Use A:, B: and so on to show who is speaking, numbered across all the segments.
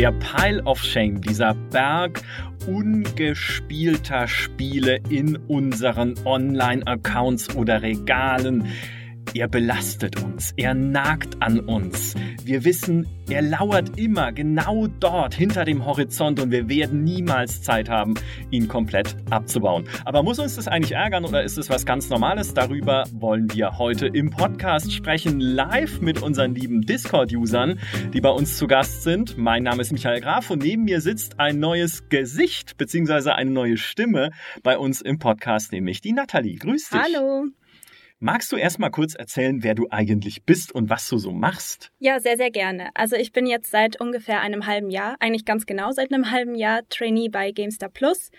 A: Der Pile of Shame, dieser Berg ungespielter Spiele in unseren Online-Accounts oder Regalen er belastet uns, er nagt an uns. Wir wissen, er lauert immer genau dort hinter dem Horizont und wir werden niemals Zeit haben, ihn komplett abzubauen. Aber muss uns das eigentlich ärgern oder ist es was ganz Normales? Darüber wollen wir heute im Podcast sprechen, live mit unseren lieben Discord-Usern, die bei uns zu Gast sind. Mein Name ist Michael Graf und neben mir sitzt ein neues Gesicht bzw. eine neue Stimme bei uns im Podcast, nämlich die Nathalie. Grüß dich.
B: Hallo.
A: Magst du erst mal kurz erzählen, wer du eigentlich bist und was du so machst?
B: Ja, sehr, sehr gerne. Also ich bin jetzt seit ungefähr einem halben Jahr, eigentlich ganz genau seit einem halben Jahr Trainee bei GameStar Plus.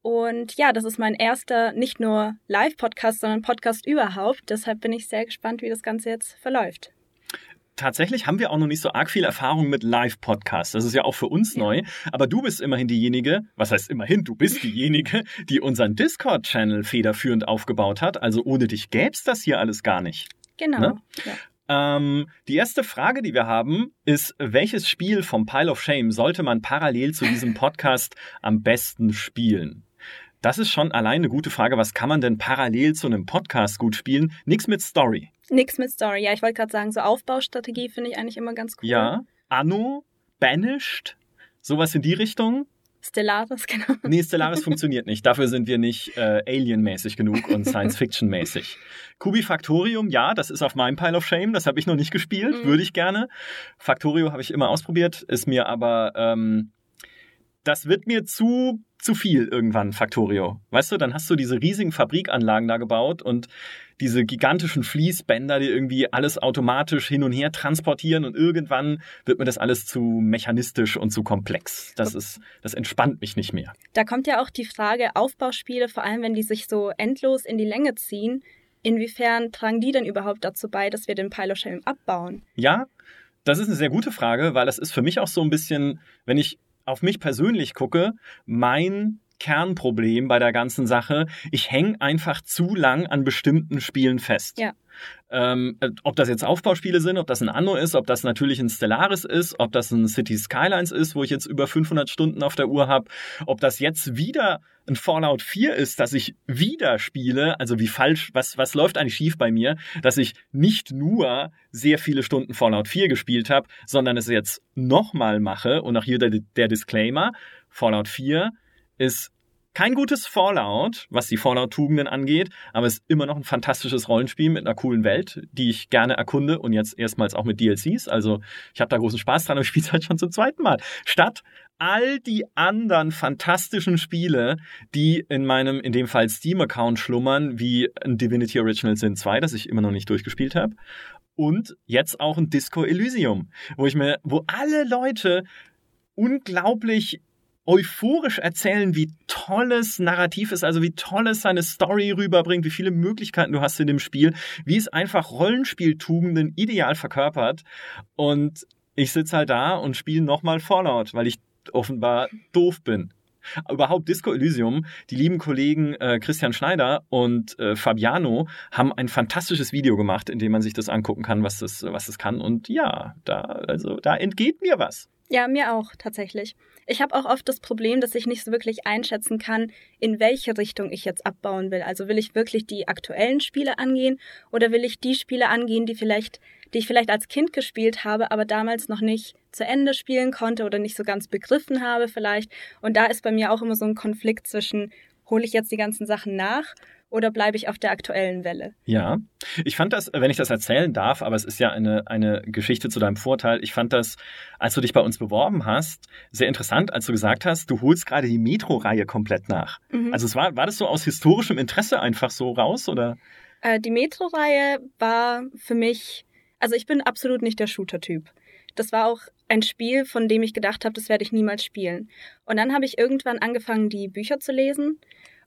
B: Und ja, das ist mein erster nicht nur Live-Podcast, sondern Podcast überhaupt. Deshalb bin ich sehr gespannt, wie das Ganze jetzt verläuft
A: tatsächlich haben wir auch noch nicht so arg viel Erfahrung mit Live-Podcasts. Das ist ja auch für uns ja. neu. Aber du bist immerhin diejenige, was heißt immerhin, du bist diejenige, die unseren Discord-Channel federführend aufgebaut hat. Also ohne dich gäbe es das hier alles gar nicht.
B: Genau. Ne?
A: Ja. Ähm, die erste Frage, die wir haben, ist, welches Spiel vom Pile of Shame sollte man parallel zu diesem Podcast am besten spielen? Das ist schon allein eine gute Frage. Was kann man denn parallel zu einem Podcast gut spielen? Nichts mit Story.
B: Nichts mit Story. Ja, ich wollte gerade sagen, so Aufbaustrategie finde ich eigentlich immer ganz cool.
A: Ja. Anno, Banished, sowas in die Richtung.
B: Stellaris, genau.
A: Nee, Stellaris funktioniert nicht. Dafür sind wir nicht äh, Alien-mäßig genug und Science-Fiction-mäßig. Kubi Factorium, ja, das ist auf meinem Pile of Shame. Das habe ich noch nicht gespielt, mhm. würde ich gerne. Factorio habe ich immer ausprobiert, ist mir aber ähm, das wird mir zu zu viel irgendwann, Factorio. Weißt du, dann hast du diese riesigen Fabrikanlagen da gebaut und diese gigantischen Fließbänder, die irgendwie alles automatisch hin und her transportieren und irgendwann wird mir das alles zu mechanistisch und zu komplex. Das ist, das entspannt mich nicht mehr.
B: Da kommt ja auch die Frage, Aufbauspiele, vor allem wenn die sich so endlos in die Länge ziehen, inwiefern tragen die denn überhaupt dazu bei, dass wir den Shame abbauen?
A: Ja, das ist eine sehr gute Frage, weil das ist für mich auch so ein bisschen, wenn ich auf mich persönlich gucke, mein Kernproblem bei der ganzen Sache. Ich hänge einfach zu lang an bestimmten Spielen fest.
B: Ja.
A: Ähm, ob das jetzt Aufbauspiele sind, ob das ein Anno ist, ob das natürlich ein Stellaris ist, ob das ein City Skylines ist, wo ich jetzt über 500 Stunden auf der Uhr habe, ob das jetzt wieder ein Fallout 4 ist, dass ich wieder spiele, also wie falsch, was, was läuft eigentlich schief bei mir, dass ich nicht nur sehr viele Stunden Fallout 4 gespielt habe, sondern es jetzt nochmal mache und auch hier der, der Disclaimer, Fallout 4 ist kein gutes Fallout, was die Fallout-Tugenden angeht, aber es ist immer noch ein fantastisches Rollenspiel mit einer coolen Welt, die ich gerne erkunde und jetzt erstmals auch mit DLCs. Also ich habe da großen Spaß dran und spiele es halt schon zum zweiten Mal. Statt all die anderen fantastischen Spiele, die in meinem, in dem Fall Steam-Account schlummern, wie ein Divinity Original Sin 2, das ich immer noch nicht durchgespielt habe. Und jetzt auch ein Disco Elysium, wo ich mir, wo alle Leute unglaublich euphorisch erzählen, wie tolles Narrativ ist, also wie toll es seine Story rüberbringt, wie viele Möglichkeiten du hast in dem Spiel, wie es einfach Rollenspieltugenden ideal verkörpert. Und ich sitze halt da und spiele nochmal Fallout, weil ich offenbar doof bin. Überhaupt Disco Elysium, die lieben Kollegen äh, Christian Schneider und äh, Fabiano haben ein fantastisches Video gemacht, in dem man sich das angucken kann, was das, was das kann. Und ja, da, also, da entgeht mir was.
B: Ja, mir auch tatsächlich. Ich habe auch oft das Problem, dass ich nicht so wirklich einschätzen kann, in welche Richtung ich jetzt abbauen will. Also will ich wirklich die aktuellen Spiele angehen oder will ich die Spiele angehen, die vielleicht, die ich vielleicht als Kind gespielt habe, aber damals noch nicht zu Ende spielen konnte oder nicht so ganz begriffen habe vielleicht. Und da ist bei mir auch immer so ein Konflikt zwischen, hole ich jetzt die ganzen Sachen nach oder bleibe ich auf der aktuellen Welle?
A: Ja, ich fand das, wenn ich das erzählen darf, aber es ist ja eine, eine Geschichte zu deinem Vorteil. Ich fand das, als du dich bei uns beworben hast, sehr interessant, als du gesagt hast, du holst gerade die Metro-Reihe komplett nach. Mhm. Also es war, war das so aus historischem Interesse einfach so raus oder?
B: Äh, die Metro-Reihe war für mich, also ich bin absolut nicht der Shooter-Typ. Das war auch ein Spiel, von dem ich gedacht habe, das werde ich niemals spielen. Und dann habe ich irgendwann angefangen, die Bücher zu lesen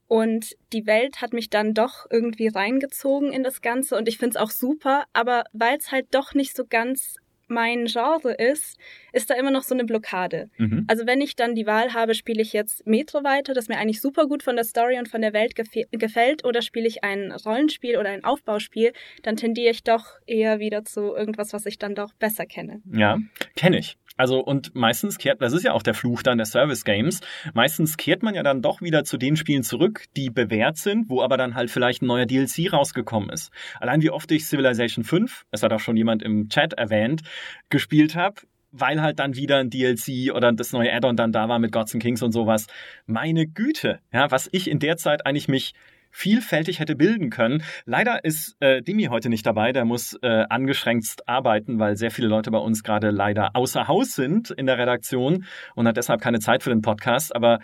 B: und die Welt hat mich dann doch irgendwie reingezogen in das Ganze und ich finde es auch super, aber weil es halt doch nicht so ganz mein Genre ist, ist da immer noch so eine Blockade. Mhm. Also wenn ich dann die Wahl habe, spiele ich jetzt Metro weiter, das mir eigentlich super gut von der Story und von der Welt gefällt, oder spiele ich ein Rollenspiel oder ein Aufbauspiel, dann tendiere ich doch eher wieder zu irgendwas, was ich dann doch besser kenne.
A: Ja, kenne ich. Also und meistens kehrt, das ist ja auch der Fluch dann der Service Games, meistens kehrt man ja dann doch wieder zu den Spielen zurück, die bewährt sind, wo aber dann halt vielleicht ein neuer DLC rausgekommen ist. Allein wie oft ich Civilization 5, es hat auch schon jemand im Chat erwähnt, gespielt habe, weil halt dann wieder ein DLC oder das neue Add-on dann da war mit Gods and Kings und sowas. Meine Güte, ja, was ich in der Zeit eigentlich mich vielfältig hätte bilden können. Leider ist äh, Dimi heute nicht dabei, der muss äh, angeschränkt arbeiten, weil sehr viele Leute bei uns gerade leider außer Haus sind in der Redaktion und hat deshalb keine Zeit für den Podcast. Aber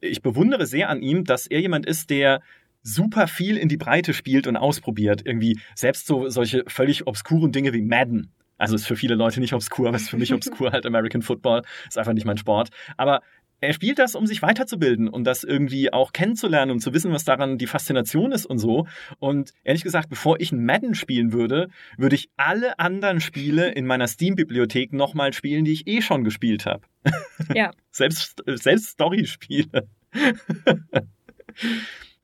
A: ich bewundere sehr an ihm, dass er jemand ist, der super viel in die Breite spielt und ausprobiert. Irgendwie selbst so solche völlig obskuren Dinge wie Madden. Also ist für viele Leute nicht obskur, aber ist für mich obskur halt American Football. Ist einfach nicht mein Sport. Aber er spielt das, um sich weiterzubilden und das irgendwie auch kennenzulernen und zu wissen, was daran die Faszination ist und so. Und ehrlich gesagt, bevor ich ein Madden spielen würde, würde ich alle anderen Spiele in meiner Steam-Bibliothek nochmal spielen, die ich eh schon gespielt habe.
B: Ja.
A: selbst, selbst Story-Spiele.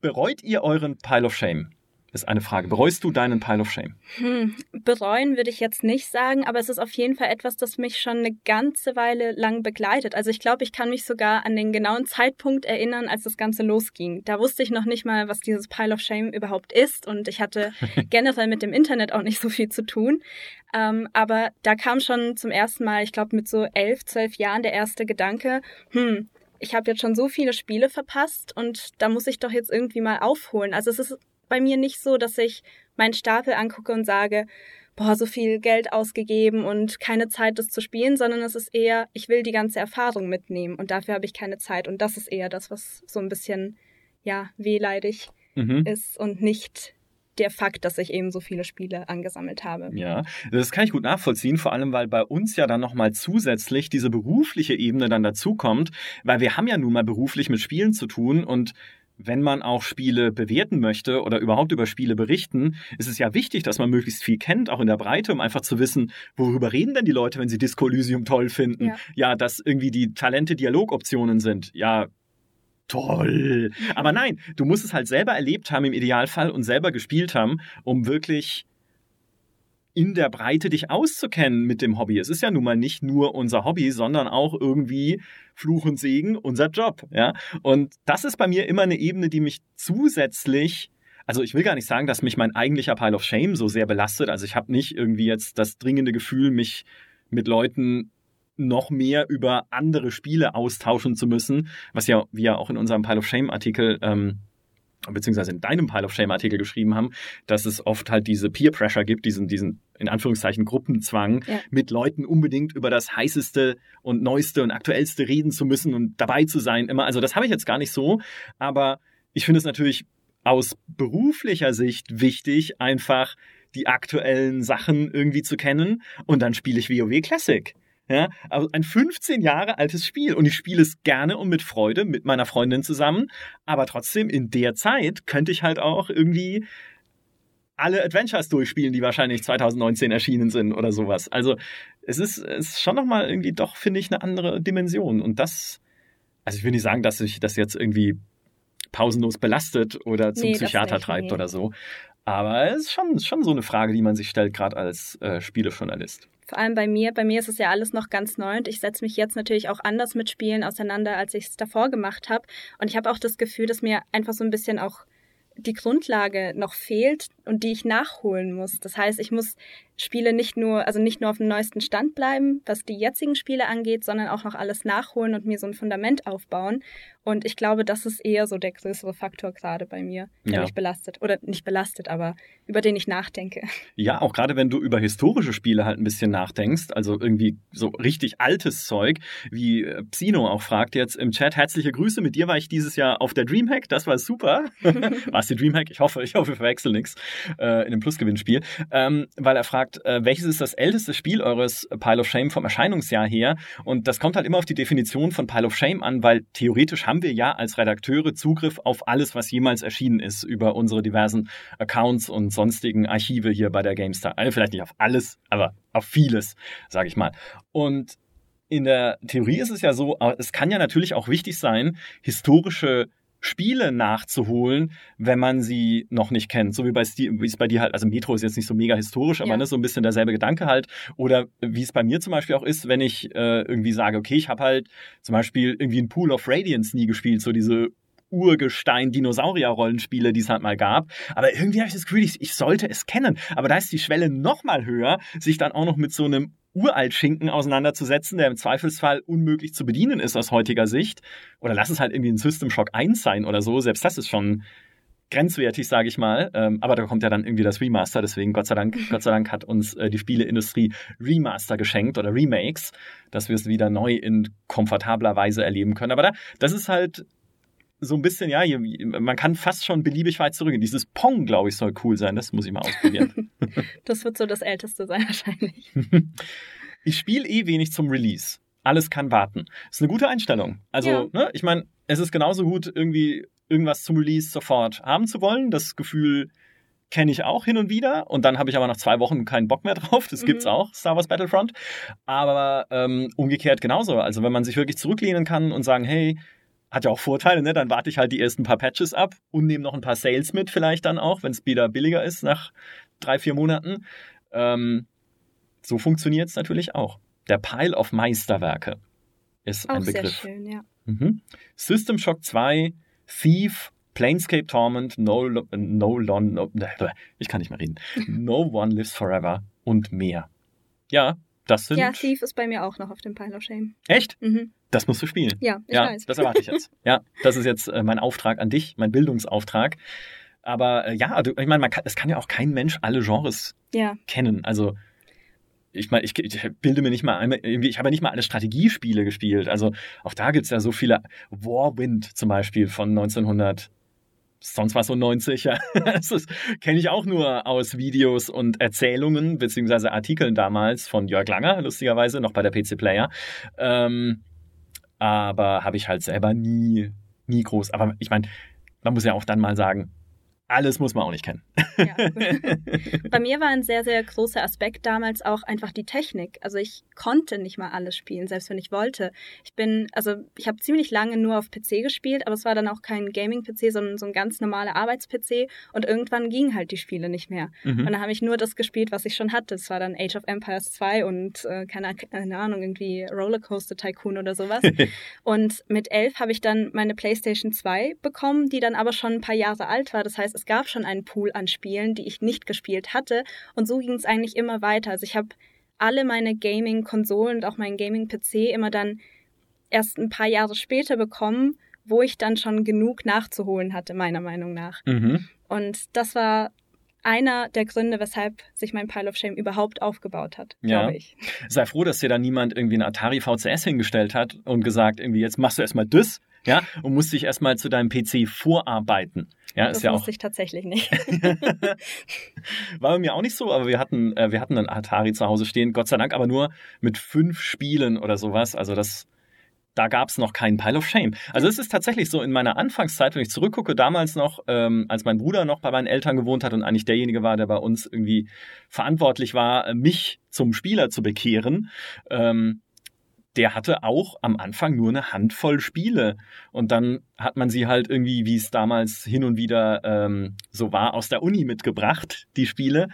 A: Bereut ihr euren Pile of Shame? Ist eine Frage. Bereust du deinen Pile of Shame?
B: Hm, bereuen würde ich jetzt nicht sagen, aber es ist auf jeden Fall etwas, das mich schon eine ganze Weile lang begleitet. Also ich glaube, ich kann mich sogar an den genauen Zeitpunkt erinnern, als das Ganze losging. Da wusste ich noch nicht mal, was dieses Pile of Shame überhaupt ist und ich hatte generell mit dem Internet auch nicht so viel zu tun. Ähm, aber da kam schon zum ersten Mal, ich glaube mit so elf, zwölf Jahren der erste Gedanke, hm, ich habe jetzt schon so viele Spiele verpasst und da muss ich doch jetzt irgendwie mal aufholen. Also es ist bei mir nicht so, dass ich meinen Stapel angucke und sage, boah, so viel Geld ausgegeben und keine Zeit, das zu spielen, sondern es ist eher, ich will die ganze Erfahrung mitnehmen und dafür habe ich keine Zeit. Und das ist eher das, was so ein bisschen, ja, wehleidig mhm. ist und nicht der Fakt, dass ich eben so viele Spiele angesammelt habe.
A: Ja, das kann ich gut nachvollziehen, vor allem weil bei uns ja dann nochmal zusätzlich diese berufliche Ebene dann dazukommt, weil wir haben ja nun mal beruflich mit Spielen zu tun und wenn man auch Spiele bewerten möchte oder überhaupt über Spiele berichten, ist es ja wichtig, dass man möglichst viel kennt, auch in der Breite, um einfach zu wissen, worüber reden denn die Leute, wenn sie Disco Elysium toll finden. Ja, ja dass irgendwie die Talente Dialogoptionen sind. Ja, toll. Aber nein, du musst es halt selber erlebt haben im Idealfall und selber gespielt haben, um wirklich in der Breite dich auszukennen mit dem Hobby. Es ist ja nun mal nicht nur unser Hobby, sondern auch irgendwie Fluch und Segen unser Job, ja. Und das ist bei mir immer eine Ebene, die mich zusätzlich also ich will gar nicht sagen, dass mich mein eigentlicher Pile of Shame so sehr belastet. Also ich habe nicht irgendwie jetzt das dringende Gefühl, mich mit Leuten noch mehr über andere Spiele austauschen zu müssen, was ja wir auch in unserem Pile of Shame Artikel ähm, beziehungsweise in deinem Pile of Shame Artikel geschrieben haben, dass es oft halt diese Peer Pressure gibt, diesen, diesen in Anführungszeichen Gruppenzwang, ja. mit Leuten unbedingt über das heißeste und neueste und aktuellste reden zu müssen und dabei zu sein. Immer, also das habe ich jetzt gar nicht so, aber ich finde es natürlich aus beruflicher Sicht wichtig, einfach die aktuellen Sachen irgendwie zu kennen und dann spiele ich WoW Classic. Ja, also ein 15 Jahre altes Spiel und ich spiele es gerne und mit Freude mit meiner Freundin zusammen, aber trotzdem in der Zeit könnte ich halt auch irgendwie alle Adventures durchspielen, die wahrscheinlich 2019 erschienen sind oder sowas. Also es ist, es ist schon nochmal irgendwie doch, finde ich, eine andere Dimension. Und das, also ich will nicht sagen, dass sich das jetzt irgendwie pausenlos belastet oder zum nee, Psychiater treibt nee. oder so. Aber es ist schon, schon so eine Frage, die man sich stellt, gerade als äh, Spielejournalist.
B: Vor allem bei mir. Bei mir ist es ja alles noch ganz neu und ich setze mich jetzt natürlich auch anders mit Spielen auseinander, als ich es davor gemacht habe. Und ich habe auch das Gefühl, dass mir einfach so ein bisschen auch die Grundlage noch fehlt und die ich nachholen muss. Das heißt, ich muss Spiele nicht nur, also nicht nur auf dem neuesten Stand bleiben, was die jetzigen Spiele angeht, sondern auch noch alles nachholen und mir so ein Fundament aufbauen. Und ich glaube, das ist eher so der größere Faktor gerade bei mir, der ja. mich belastet. Oder nicht belastet, aber über den ich nachdenke.
A: Ja, auch gerade wenn du über historische Spiele halt ein bisschen nachdenkst, also irgendwie so richtig altes Zeug, wie äh, Psino auch fragt jetzt im Chat, herzliche Grüße, mit dir war ich dieses Jahr auf der Dreamhack, das war super. war es die Dreamhack? Ich hoffe, ich hoffe, wir verwechseln nichts äh, in dem Plusgewinnspiel. Ähm, weil er fragt, fragt, äh, welches ist das älteste Spiel eures Pile of Shame vom Erscheinungsjahr her? Und das kommt halt immer auf die Definition von Pile of Shame an, weil theoretisch haben wir ja als Redakteure Zugriff auf alles, was jemals erschienen ist, über unsere diversen Accounts und sonstigen Archive hier bei der GameStar. Also vielleicht nicht auf alles, aber auf vieles, sage ich mal. Und in der Theorie ist es ja so, es kann ja natürlich auch wichtig sein, historische Spiele nachzuholen, wenn man sie noch nicht kennt. So wie, bei wie es bei dir halt, also Metro ist jetzt nicht so mega historisch, aber ja. ne, so ein bisschen derselbe Gedanke halt. Oder wie es bei mir zum Beispiel auch ist, wenn ich äh, irgendwie sage, okay, ich habe halt zum Beispiel irgendwie ein Pool of Radiance nie gespielt, so diese Urgestein-Dinosaurier-Rollenspiele, die es halt mal gab. Aber irgendwie habe ich das Gefühl, ich, ich sollte es kennen. Aber da ist die Schwelle noch mal höher, sich dann auch noch mit so einem Uralt-Schinken auseinanderzusetzen, der im Zweifelsfall unmöglich zu bedienen ist aus heutiger Sicht. Oder lass es halt irgendwie ein System Shock 1 sein oder so. Selbst das ist schon grenzwertig, sage ich mal. Ähm, aber da kommt ja dann irgendwie das Remaster. Deswegen, Gott sei Dank, Gott sei Dank hat uns äh, die Spieleindustrie Remaster geschenkt oder Remakes, dass wir es wieder neu in komfortabler Weise erleben können. Aber da, das ist halt so ein bisschen, ja, man kann fast schon beliebig weit zurück. Dieses Pong, glaube ich, soll cool sein. Das muss ich mal ausprobieren.
B: das wird so das Älteste sein wahrscheinlich.
A: ich spiele eh wenig zum Release. Alles kann warten. Das ist eine gute Einstellung. Also, ja. ne, ich meine, es ist genauso gut, irgendwie irgendwas zum Release sofort haben zu wollen. Das Gefühl kenne ich auch hin und wieder. Und dann habe ich aber nach zwei Wochen keinen Bock mehr drauf. Das mhm. gibt's auch, Star Wars Battlefront. Aber ähm, umgekehrt genauso. Also wenn man sich wirklich zurücklehnen kann und sagen, hey, hat ja auch Vorteile, ne? Dann warte ich halt die ersten paar Patches ab und nehme noch ein paar Sales mit, vielleicht dann auch, wenn es wieder billiger ist nach drei, vier Monaten. Ähm, so funktioniert es natürlich auch. Der Pile of Meisterwerke ist auch ein Begriff.
B: Sehr schön, ja.
A: Mhm. System Shock 2, Thief, Planescape Torment, No, no, no, no, ich kann nicht mehr reden. No One Lives Forever und mehr. Ja, das sind.
B: Ja, Thief ist bei mir auch noch auf dem Pile of Shame.
A: Echt?
B: Mhm.
A: Das musst du spielen.
B: Ja, ich
A: ja,
B: weiß.
A: Das erwarte ich jetzt. ja, das ist jetzt äh, mein Auftrag an dich, mein Bildungsauftrag. Aber äh, ja, ich meine, es kann ja auch kein Mensch alle Genres
B: ja.
A: kennen. Also ich meine, ich, ich, bilde mir nicht mal einmal, ich habe ja nicht mal alle Strategiespiele gespielt. Also auch da gibt es ja so viele. Warwind zum Beispiel von 1900 sonst was so 90, ja. das kenne ich auch nur aus Videos und Erzählungen beziehungsweise Artikeln damals von Jörg Langer, lustigerweise, noch bei der PC Player. Ähm, aber habe ich halt selber nie, nie groß. Aber ich meine, man muss ja auch dann mal sagen, alles muss man auch nicht kennen. Ja.
B: Bei mir war ein sehr, sehr großer Aspekt damals auch einfach die Technik. Also ich konnte nicht mal alles spielen, selbst wenn ich wollte. Ich bin, also ich habe ziemlich lange nur auf PC gespielt, aber es war dann auch kein Gaming-PC, sondern so ein ganz normaler Arbeits-PC und irgendwann gingen halt die Spiele nicht mehr. Mhm. Und dann habe ich nur das gespielt, was ich schon hatte. Es war dann Age of Empires 2 und äh, keine, keine Ahnung, irgendwie Rollercoaster Tycoon oder sowas. und mit elf habe ich dann meine PlayStation 2 bekommen, die dann aber schon ein paar Jahre alt war. Das heißt, es gab schon einen Pool an Spielen, die ich nicht gespielt hatte. Und so ging es eigentlich immer weiter. Also ich habe alle meine Gaming-Konsolen und auch meinen Gaming-PC immer dann erst ein paar Jahre später bekommen, wo ich dann schon genug nachzuholen hatte, meiner Meinung nach.
A: Mhm.
B: Und das war einer der Gründe, weshalb sich mein Pile of Shame überhaupt aufgebaut hat, ja. glaube ich.
A: Sei froh, dass dir da niemand irgendwie eine Atari VCS hingestellt hat und gesagt, irgendwie jetzt machst du erstmal das ja, und musst dich erstmal zu deinem PC vorarbeiten. Ja,
B: das
A: ist ja
B: wusste
A: auch.
B: ich tatsächlich nicht.
A: War bei mir auch nicht so, aber wir hatten, äh, wir hatten einen Atari zu Hause stehen, Gott sei Dank, aber nur mit fünf Spielen oder sowas. Also das, da gab es noch keinen Pile of Shame. Also es ist tatsächlich so in meiner Anfangszeit, wenn ich zurückgucke, damals noch, ähm, als mein Bruder noch bei meinen Eltern gewohnt hat und eigentlich derjenige war, der bei uns irgendwie verantwortlich war, mich zum Spieler zu bekehren. Ähm, der hatte auch am Anfang nur eine Handvoll Spiele. Und dann hat man sie halt irgendwie, wie es damals hin und wieder ähm, so war, aus der Uni mitgebracht, die Spiele.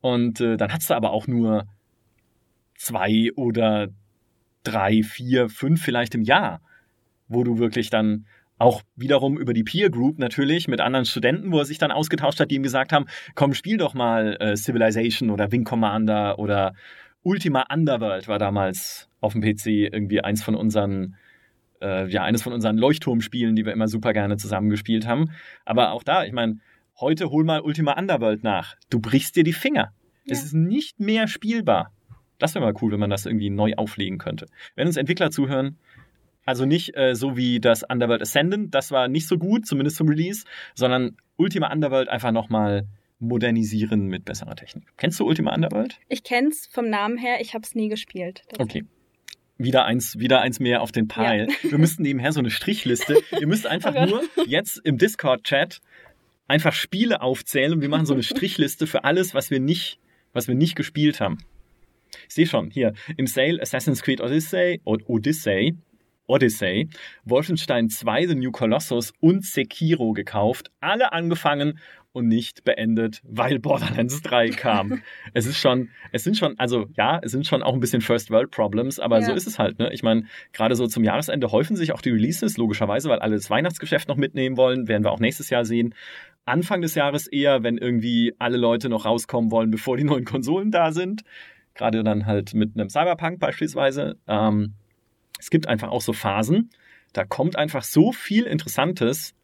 A: Und äh, dann hattest du aber auch nur zwei oder drei, vier, fünf vielleicht im Jahr, wo du wirklich dann auch wiederum über die Peer Group natürlich mit anderen Studenten, wo er sich dann ausgetauscht hat, die ihm gesagt haben, komm, spiel doch mal äh, Civilization oder Wing Commander oder Ultima Underworld war damals auf dem PC irgendwie eins von unseren, äh, ja, eines von unseren Leuchtturmspielen, die wir immer super gerne zusammengespielt haben. Aber auch da, ich meine, heute hol mal Ultima Underworld nach. Du brichst dir die Finger. Ja. Es ist nicht mehr spielbar. Das wäre mal cool, wenn man das irgendwie neu auflegen könnte. Wenn uns Entwickler zuhören, also nicht äh, so wie das Underworld Ascendant, das war nicht so gut, zumindest zum Release, sondern Ultima Underworld einfach nochmal modernisieren mit besserer Technik. Kennst du Ultima Underworld?
B: Ich kenn's vom Namen her, ich habe es nie gespielt.
A: Okay. Wieder eins, wieder eins mehr auf den Pile. Ja. Wir müssten nebenher so eine Strichliste. Ihr müsst einfach oh nur jetzt im Discord-Chat einfach Spiele aufzählen und wir machen so eine Strichliste für alles, was wir nicht, was wir nicht gespielt haben. Ich sehe schon, hier im Sale Assassin's Creed Odyssey, Odyssey, Odyssey, Wolfenstein 2, The New Colossus und Sekiro gekauft. Alle angefangen und nicht beendet, weil Borderlands 3 kam. es ist schon, es sind schon, also ja, es sind schon auch ein bisschen First World Problems, aber ja. so ist es halt. Ne? Ich meine, gerade so zum Jahresende häufen sich auch die Releases, logischerweise, weil alle das Weihnachtsgeschäft noch mitnehmen wollen, werden wir auch nächstes Jahr sehen. Anfang des Jahres eher, wenn irgendwie alle Leute noch rauskommen wollen, bevor die neuen Konsolen da sind. Gerade dann halt mit einem Cyberpunk beispielsweise. Ähm, es gibt einfach auch so Phasen, da kommt einfach so viel Interessantes,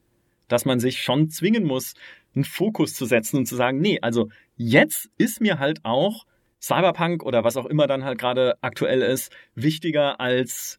A: dass man sich schon zwingen muss, einen Fokus zu setzen und zu sagen, nee, also jetzt ist mir halt auch Cyberpunk oder was auch immer dann halt gerade aktuell ist, wichtiger als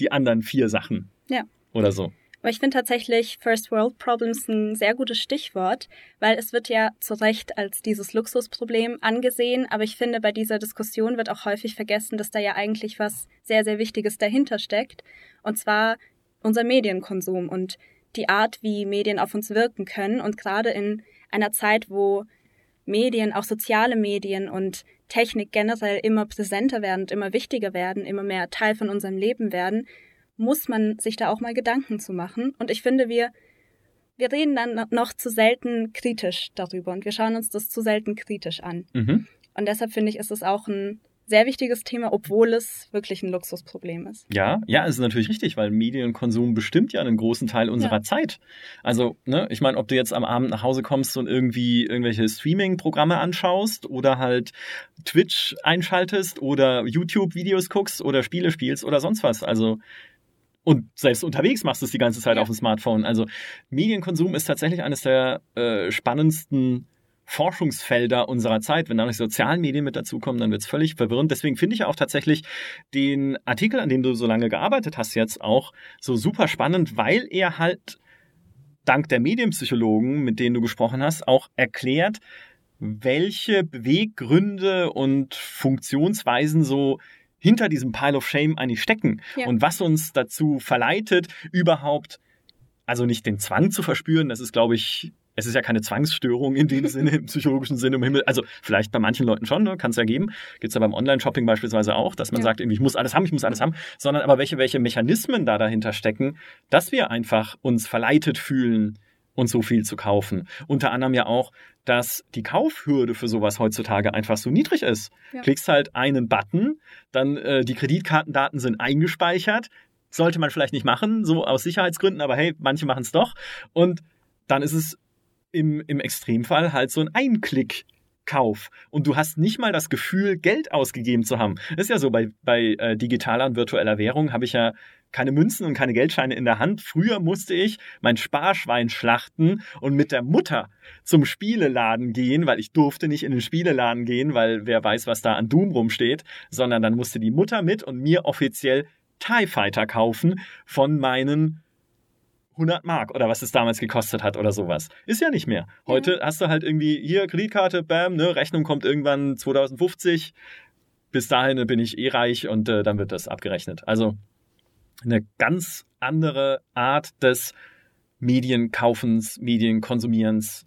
A: die anderen vier Sachen.
B: Ja.
A: Oder so.
B: Aber ich finde tatsächlich First World Problems ein sehr gutes Stichwort, weil es wird ja zu Recht als dieses Luxusproblem angesehen, aber ich finde, bei dieser Diskussion wird auch häufig vergessen, dass da ja eigentlich was sehr, sehr Wichtiges dahinter steckt, und zwar unser Medienkonsum und die Art, wie Medien auf uns wirken können. Und gerade in einer Zeit, wo Medien, auch soziale Medien und Technik generell immer präsenter werden und immer wichtiger werden, immer mehr Teil von unserem Leben werden, muss man sich da auch mal Gedanken zu machen. Und ich finde, wir, wir reden dann noch zu selten kritisch darüber und wir schauen uns das zu selten kritisch an. Mhm. Und deshalb finde ich, ist es auch ein sehr wichtiges Thema, obwohl es wirklich ein Luxusproblem ist.
A: Ja, ja, es ist natürlich richtig, weil Medienkonsum bestimmt ja einen großen Teil unserer ja. Zeit. Also, ne, ich meine, ob du jetzt am Abend nach Hause kommst und irgendwie irgendwelche Streaming-Programme anschaust oder halt Twitch einschaltest oder YouTube-Videos guckst oder Spiele spielst oder sonst was. Also, und selbst unterwegs machst du es die ganze Zeit ja. auf dem Smartphone. Also Medienkonsum ist tatsächlich eines der äh, spannendsten Forschungsfelder unserer Zeit. Wenn da noch die sozialen Medien mit dazukommen, dann wird es völlig verwirrend. Deswegen finde ich auch tatsächlich den Artikel, an dem du so lange gearbeitet hast, jetzt auch so super spannend, weil er halt dank der Medienpsychologen, mit denen du gesprochen hast, auch erklärt, welche Beweggründe und Funktionsweisen so hinter diesem Pile of Shame eigentlich stecken ja. und was uns dazu verleitet, überhaupt also nicht den Zwang zu verspüren, das ist, glaube ich, es ist ja keine Zwangsstörung in dem Sinne, im psychologischen Sinne im Himmel. Also vielleicht bei manchen Leuten schon, ne? kann es ja geben. Gibt es ja beim Online-Shopping beispielsweise auch, dass man ja. sagt, irgendwie, ich muss alles haben, ich muss alles haben. Sondern aber welche, welche Mechanismen da dahinter stecken, dass wir einfach uns verleitet fühlen, uns so viel zu kaufen. Unter anderem ja auch, dass die Kaufhürde für sowas heutzutage einfach so niedrig ist. Ja. Klickst halt einen Button, dann äh, die Kreditkartendaten sind eingespeichert. Sollte man vielleicht nicht machen, so aus Sicherheitsgründen, aber hey, manche machen es doch. Und dann ist es im, im Extremfall halt so ein Einklick. Kauf und du hast nicht mal das Gefühl, Geld ausgegeben zu haben. Das ist ja so, bei, bei äh, digitaler und virtueller Währung habe ich ja keine Münzen und keine Geldscheine in der Hand. Früher musste ich mein Sparschwein schlachten und mit der Mutter zum Spieleladen gehen, weil ich durfte nicht in den Spieleladen gehen, weil wer weiß, was da an Doom rumsteht, sondern dann musste die Mutter mit und mir offiziell TIE Fighter kaufen von meinen 100 Mark oder was es damals gekostet hat oder sowas. Ist ja nicht mehr. Heute ja. hast du halt irgendwie hier Kreditkarte, bam, ne, Rechnung kommt irgendwann 2050. Bis dahin bin ich eh reich und äh, dann wird das abgerechnet. Also eine ganz andere Art des Medienkaufens, Medienkonsumierens,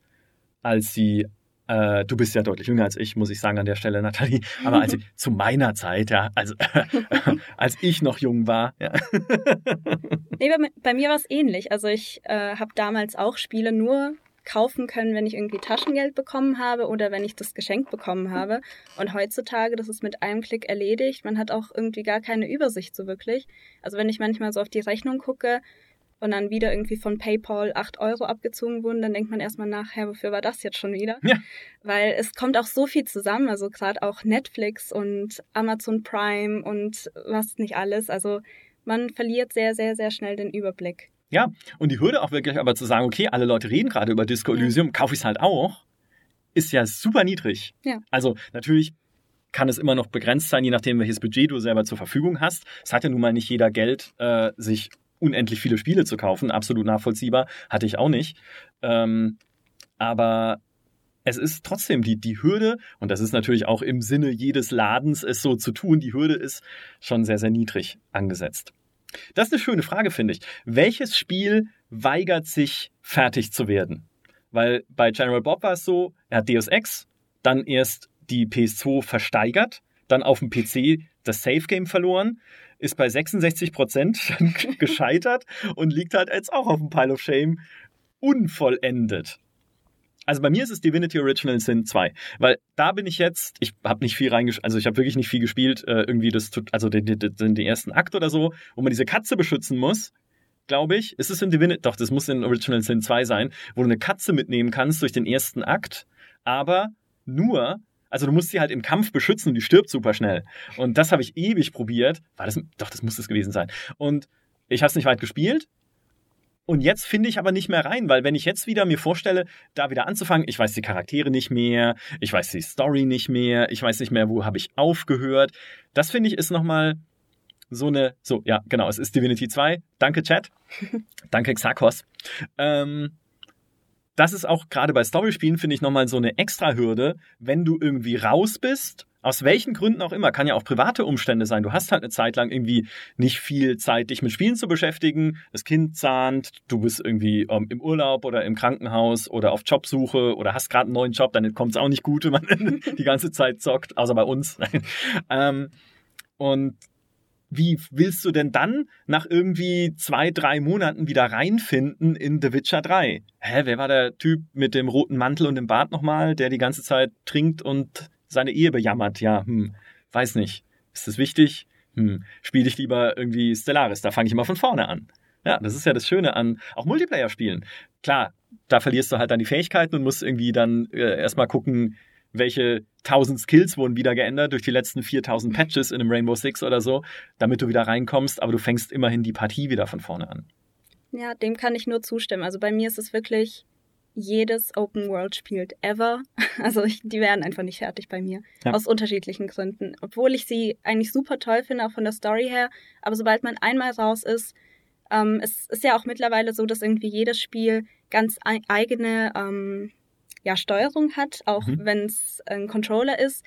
A: als sie äh, du bist ja deutlich jünger als ich, muss ich sagen an der Stelle, Nathalie. Aber als ich, zu meiner Zeit, ja, also als ich noch jung war. Ja.
B: nee, bei, bei mir war es ähnlich. Also ich äh, habe damals auch Spiele nur kaufen können, wenn ich irgendwie Taschengeld bekommen habe oder wenn ich das geschenkt bekommen habe. Und heutzutage, das ist mit einem Klick erledigt. Man hat auch irgendwie gar keine Übersicht so wirklich. Also wenn ich manchmal so auf die Rechnung gucke, und dann wieder irgendwie von PayPal 8 Euro abgezogen wurden, dann denkt man erstmal nachher, wofür war das jetzt schon wieder? Ja. Weil es kommt auch so viel zusammen, also gerade auch Netflix und Amazon Prime und was nicht alles. Also man verliert sehr, sehr, sehr schnell den Überblick.
A: Ja, und die Hürde auch wirklich aber zu sagen, okay, alle Leute reden gerade über Disco Elysium, ja. kaufe ich es halt auch, ist ja super niedrig.
B: Ja.
A: Also natürlich kann es immer noch begrenzt sein, je nachdem, welches Budget du selber zur Verfügung hast. Es hat ja nun mal nicht jeder Geld, äh, sich unendlich viele Spiele zu kaufen. Absolut nachvollziehbar. Hatte ich auch nicht. Ähm, aber es ist trotzdem die, die Hürde, und das ist natürlich auch im Sinne jedes Ladens, es so zu tun, die Hürde ist schon sehr, sehr niedrig angesetzt. Das ist eine schöne Frage, finde ich. Welches Spiel weigert sich, fertig zu werden? Weil bei General Bob war es so, er hat Deus Ex, dann erst die PS2 versteigert, dann auf dem PC das Safe Game verloren, ist bei 66 Prozent gescheitert und liegt halt jetzt auch auf dem Pile of Shame unvollendet. Also bei mir ist es Divinity Original Sin 2, weil da bin ich jetzt, ich habe nicht viel reingespielt, also ich habe wirklich nicht viel gespielt, äh, irgendwie das, also den, den, den, ersten Akt oder so, wo man diese Katze beschützen muss, glaube ich. Ist es in Divinity, doch, das muss in Original Sin 2 sein, wo du eine Katze mitnehmen kannst durch den ersten Akt, aber nur, also du musst sie halt im Kampf beschützen und die stirbt super schnell. Und das habe ich ewig probiert. War das, doch, das muss es gewesen sein. Und ich habe es nicht weit gespielt, und jetzt finde ich aber nicht mehr rein, weil wenn ich jetzt wieder mir vorstelle, da wieder anzufangen, ich weiß die Charaktere nicht mehr, ich weiß die Story nicht mehr, ich weiß nicht mehr, wo habe ich aufgehört. Das finde ich ist nochmal so eine, so, ja, genau, es ist Divinity 2. Danke, Chat. Danke, Xakos. Ähm, das ist auch gerade bei Storyspielen, finde ich, nochmal so eine extra Hürde, wenn du irgendwie raus bist aus welchen Gründen auch immer, kann ja auch private Umstände sein. Du hast halt eine Zeit lang irgendwie nicht viel Zeit, dich mit Spielen zu beschäftigen. Das Kind zahnt, du bist irgendwie ähm, im Urlaub oder im Krankenhaus oder auf Jobsuche oder hast gerade einen neuen Job, dann kommt es auch nicht gut, wenn man die ganze Zeit zockt, außer bei uns. ähm, und wie willst du denn dann nach irgendwie zwei, drei Monaten wieder reinfinden in The Witcher 3? Hä, wer war der Typ mit dem roten Mantel und dem Bart nochmal, der die ganze Zeit trinkt und seine Ehe bejammert. Ja, hm, weiß nicht. Ist das wichtig? Hm, spiele ich lieber irgendwie Stellaris. Da fange ich immer von vorne an. Ja, das ist ja das Schöne an auch Multiplayer-Spielen. Klar, da verlierst du halt dann die Fähigkeiten und musst irgendwie dann äh, erstmal gucken, welche 1000 Skills wurden wieder geändert durch die letzten 4000 Patches in einem Rainbow Six oder so, damit du wieder reinkommst, aber du fängst immerhin die Partie wieder von vorne an.
B: Ja, dem kann ich nur zustimmen. Also bei mir ist es wirklich jedes Open World spielt ever. Also ich, die werden einfach nicht fertig bei mir. Ja. Aus unterschiedlichen Gründen. Obwohl ich sie eigentlich super toll finde, auch von der Story her. Aber sobald man einmal raus ist, ähm, es ist ja auch mittlerweile so, dass irgendwie jedes Spiel ganz eigene ähm, ja, Steuerung hat, auch mhm. wenn es ein Controller ist.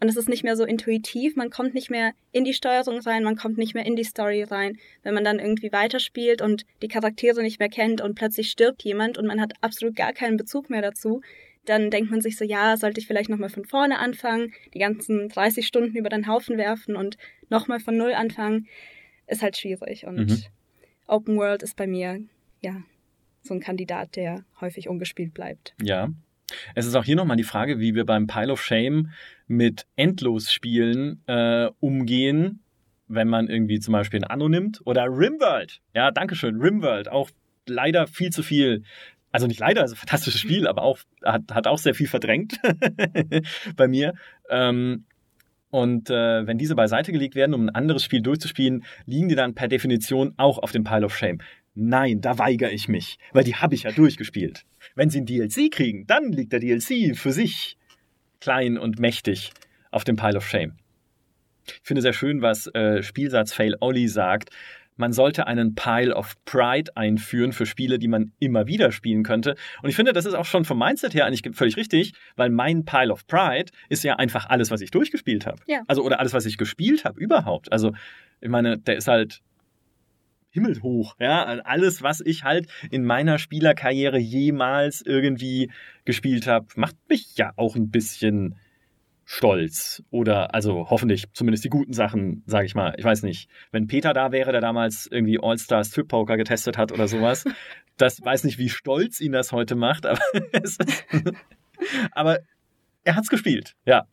B: Und es ist nicht mehr so intuitiv, man kommt nicht mehr in die Steuerung rein, man kommt nicht mehr in die Story rein. Wenn man dann irgendwie weiterspielt und die Charaktere nicht mehr kennt und plötzlich stirbt jemand und man hat absolut gar keinen Bezug mehr dazu, dann denkt man sich so, ja, sollte ich vielleicht nochmal von vorne anfangen, die ganzen 30 Stunden über den Haufen werfen und nochmal von Null anfangen, ist halt schwierig. Und mhm. Open World ist bei mir, ja, so ein Kandidat, der häufig ungespielt bleibt.
A: Ja, es ist auch hier nochmal die Frage, wie wir beim Pile of Shame mit Endlosspielen äh, umgehen, wenn man irgendwie zum Beispiel ein Anno nimmt oder Rimworld. Ja, Dankeschön, Rimworld. Auch leider viel zu viel. Also nicht leider, also fantastisches Spiel, aber auch hat, hat auch sehr viel verdrängt bei mir. Ähm, und äh, wenn diese beiseite gelegt werden, um ein anderes Spiel durchzuspielen, liegen die dann per Definition auch auf dem Pile of Shame. Nein, da weigere ich mich, weil die habe ich ja durchgespielt. Wenn sie ein DLC kriegen, dann liegt der DLC für sich klein und mächtig auf dem Pile of Shame. Ich finde sehr schön, was äh, Spielsatz Fail Olli sagt. Man sollte einen Pile of Pride einführen für Spiele, die man immer wieder spielen könnte. Und ich finde, das ist auch schon vom Mindset her eigentlich völlig richtig, weil mein Pile of Pride ist ja einfach alles, was ich durchgespielt habe. Ja. Also, oder alles, was ich gespielt habe überhaupt. Also, ich meine, der ist halt himmelhoch. Ja, alles, was ich halt in meiner Spielerkarriere jemals irgendwie gespielt habe, macht mich ja auch ein bisschen stolz. Oder also hoffentlich zumindest die guten Sachen, sage ich mal. Ich weiß nicht. Wenn Peter da wäre, der damals irgendwie All-Star Strip Poker getestet hat oder sowas, das weiß nicht, wie stolz ihn das heute macht, aber, aber er hat's gespielt. Ja.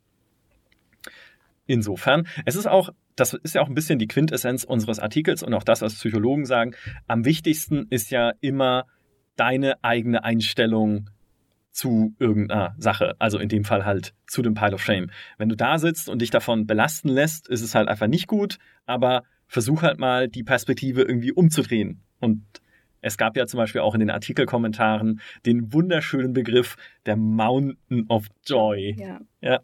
A: Insofern, es ist auch das ist ja auch ein bisschen die Quintessenz unseres Artikels und auch das, was Psychologen sagen. Am wichtigsten ist ja immer deine eigene Einstellung zu irgendeiner Sache. Also in dem Fall halt zu dem Pile of Shame. Wenn du da sitzt und dich davon belasten lässt, ist es halt einfach nicht gut, aber versuch halt mal die Perspektive irgendwie umzudrehen. Und es gab ja zum Beispiel auch in den Artikelkommentaren den wunderschönen Begriff der Mountain of Joy. Ja. ja.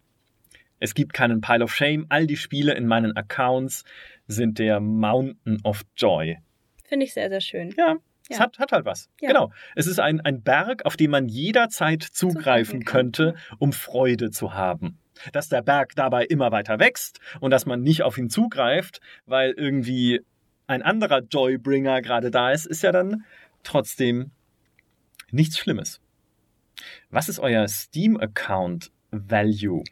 A: Es gibt keinen Pile of Shame. All die Spiele in meinen Accounts sind der Mountain of Joy.
B: Finde ich sehr, sehr schön.
A: Ja, Es hat, hat halt was.
B: Ja.
A: Genau. Es ist ein, ein Berg, auf den man jederzeit zugreifen könnte, um Freude zu haben. Dass der Berg dabei immer weiter wächst und dass man nicht auf ihn zugreift, weil irgendwie ein anderer Joybringer gerade da ist, ist ja dann trotzdem nichts Schlimmes. Was ist euer Steam-Account Value?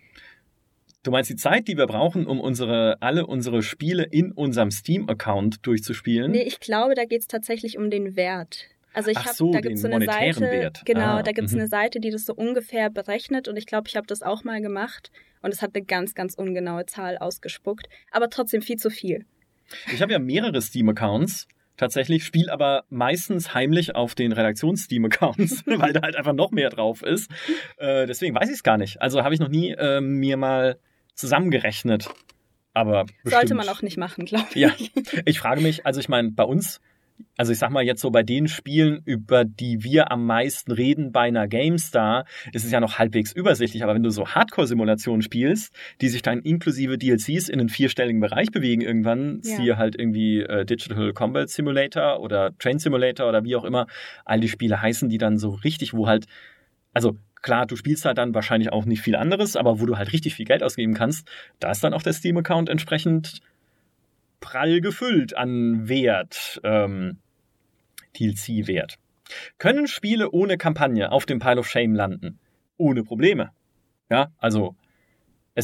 A: Du meinst die Zeit, die wir brauchen, um unsere, alle unsere Spiele in unserem Steam-Account durchzuspielen?
B: Nee, ich glaube, da geht es tatsächlich um den Wert. Also ich habe,
A: so,
B: da gibt es so eine Seite,
A: Wert.
B: genau,
A: Ah,
B: da gibt es
A: mhm.
B: eine Seite, die das so ungefähr berechnet und ich glaube, ich habe das auch mal gemacht und es hat eine ganz, ganz ungenaue Zahl ausgespuckt, aber trotzdem viel zu viel.
A: Ich habe ja mehrere Steam-Accounts. Tatsächlich spiele aber meistens heimlich auf den Redaktions-Steam-Accounts, weil da halt einfach noch mehr drauf ist. Äh, deswegen weiß ich es gar nicht. Also habe ich noch nie äh, mir mal zusammengerechnet. Aber
B: Sollte
A: bestimmt-
B: man auch nicht machen, glaube ich.
A: Ja, ich frage mich, also ich meine, bei uns, also ich sag mal jetzt so bei den Spielen, über die wir am meisten reden bei einer GameStar, ist es ja noch halbwegs übersichtlich. Aber wenn du so Hardcore-Simulationen spielst, die sich dann inklusive DLCs in einen vierstelligen Bereich bewegen irgendwann,
B: Ja.
A: siehe halt irgendwie äh, Digital Combat Simulator oder Train Simulator oder wie auch immer all die Spiele heißen, die dann so richtig, wo halt, also klar, du spielst halt dann wahrscheinlich auch nicht viel anderes, aber wo du halt richtig viel Geld ausgeben kannst, da ist dann auch der Steam-Account entsprechend prall gefüllt an Wert, ähm, DLC-Wert. Können Spiele ohne Kampagne auf dem Pile of Shame landen? Ohne Probleme. Ja, also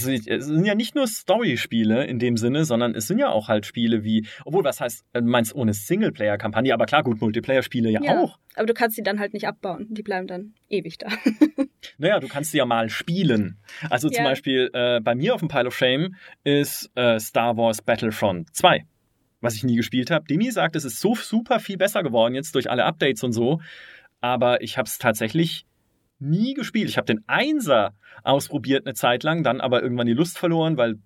A: es, es sind ja nicht nur Story-Spiele in dem Sinne, sondern es sind ja auch halt Spiele wie, obwohl, was heißt, äh, du meinst ohne Singleplayer-Kampagne, aber klar, gut, Multiplayer-Spiele ja,
B: Ja.
A: auch.
B: Aber du kannst die dann halt nicht abbauen. Die bleiben dann ewig da.
A: Naja, du kannst sie ja mal spielen. Also zum
B: Ja.
A: Beispiel äh, bei mir auf dem Pile of Shame ist äh, Star Wars Battlefront 2, was ich nie gespielt habe. Demi sagt, es ist so super viel besser geworden jetzt durch alle Updates und so, aber ich habe es tatsächlich nie gespielt. Ich habe den Einser ausprobiert eine Zeit lang, dann aber irgendwann die Lust verloren, weil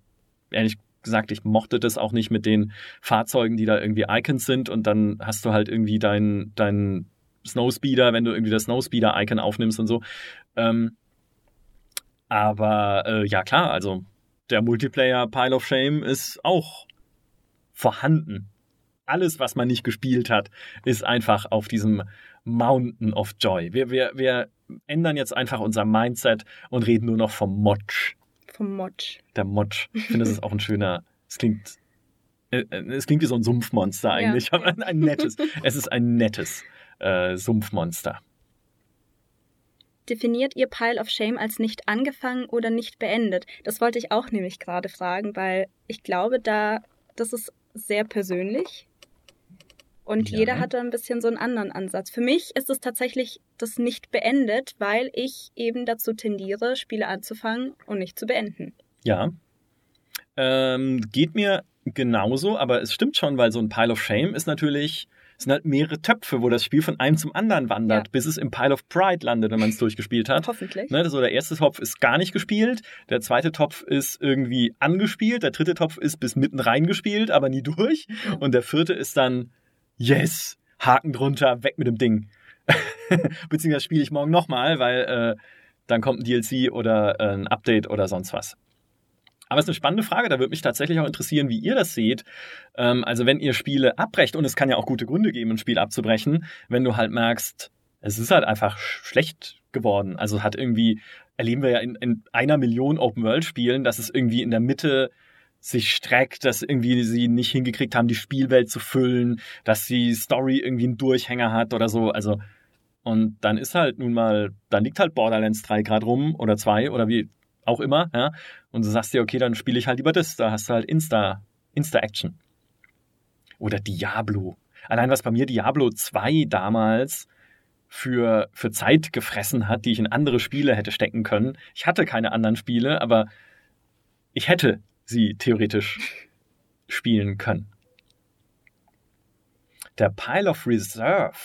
A: ehrlich gesagt, ich mochte das auch nicht mit den Fahrzeugen, die da irgendwie Icons sind und dann hast du halt irgendwie deinen dein Snowspeeder, wenn du irgendwie das Snowspeeder-Icon aufnimmst und so. Ähm, aber äh, ja klar, also der Multiplayer Pile of Shame ist auch vorhanden. Alles, was man nicht gespielt hat, ist einfach auf diesem Mountain of Joy. Wir, wir, wir ändern jetzt einfach unser Mindset und reden nur noch vom Motsch.
B: Vom Motsch.
A: Der Motsch. Ich finde, das ist auch ein schöner. Es klingt. äh, äh, Es klingt wie so ein Sumpfmonster eigentlich,
B: Ja.
A: aber ein, ein nettes. Es ist ein nettes äh, Sumpfmonster.
B: Definiert ihr Pile of Shame als nicht angefangen oder nicht beendet? Das wollte ich auch nämlich gerade fragen, weil ich glaube, da das ist sehr persönlich und
A: Ja.
B: jeder hat da ein bisschen so einen anderen Ansatz. Für mich ist es tatsächlich das nicht beendet, weil ich eben dazu tendiere, Spiele anzufangen und nicht zu beenden.
A: Ja. Ähm, geht mir genauso, aber es stimmt schon, weil so ein Pile of Shame ist natürlich, es sind halt mehrere Töpfe, wo das Spiel von einem zum anderen wandert,
B: Ja.
A: bis es im Pile of Pride landet, wenn man es durchgespielt hat.
B: Hoffentlich.
A: Ne, so der erste Topf ist gar nicht gespielt, der zweite Topf ist irgendwie angespielt, der dritte Topf ist bis mitten reingespielt, aber nie durch. Und der vierte ist dann, yes, Haken drunter, weg mit dem Ding. Beziehungsweise spiele ich morgen nochmal, weil äh, dann kommt ein DLC oder äh, ein Update oder sonst was. Aber es ist eine spannende Frage, da würde mich tatsächlich auch interessieren, wie ihr das seht. Ähm, also wenn ihr Spiele abbrecht, und es kann ja auch gute Gründe geben, ein Spiel abzubrechen, wenn du halt merkst, es ist halt einfach sch- schlecht geworden. Also hat irgendwie, erleben wir ja in, in einer Million Open-World-Spielen, dass es irgendwie in der Mitte sich streckt, dass irgendwie sie nicht hingekriegt haben, die Spielwelt zu füllen, dass die Story irgendwie einen Durchhänger hat oder so. Also, und dann ist halt nun mal, dann liegt halt Borderlands 3 gerade rum oder 2 oder wie auch immer, ja. Und du sagst dir, okay, dann spiele ich halt lieber das. Da hast du halt Insta, Insta-Action. Oder Diablo. Allein was bei mir Diablo 2 damals für, für Zeit gefressen hat, die ich in andere Spiele hätte stecken können. Ich hatte keine anderen Spiele, aber ich hätte sie theoretisch spielen können. Der Pile of Reserve.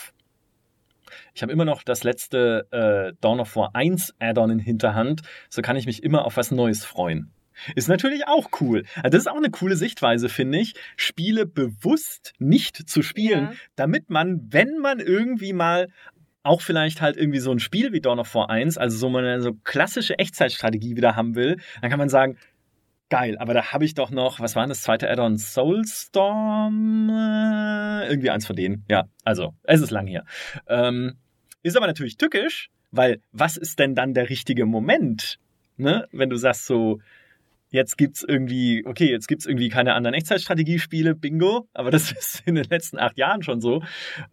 A: Ich habe immer noch das letzte äh, Dawn of War 1 Add-on in Hinterhand, so kann ich mich immer auf was Neues freuen. Ist natürlich auch cool. Also das ist auch eine coole Sichtweise, finde ich, Spiele bewusst nicht zu spielen,
B: Ja.
A: damit man, wenn man irgendwie mal auch vielleicht halt irgendwie so ein Spiel wie Dawn of War 1, also so eine so klassische Echtzeitstrategie wieder haben will, dann kann man sagen, geil. Aber da habe ich doch noch, was war denn das zweite Add-on? Soulstorm? Äh, irgendwie eins von denen. Ja, also, es ist lang hier. Ähm, ist aber natürlich tückisch, weil was ist denn dann der richtige Moment? Ne? Wenn du sagst so, jetzt gibt's irgendwie, okay, jetzt gibt's irgendwie keine anderen Echtzeitstrategiespiele, bingo, aber das ist in den letzten acht Jahren schon so.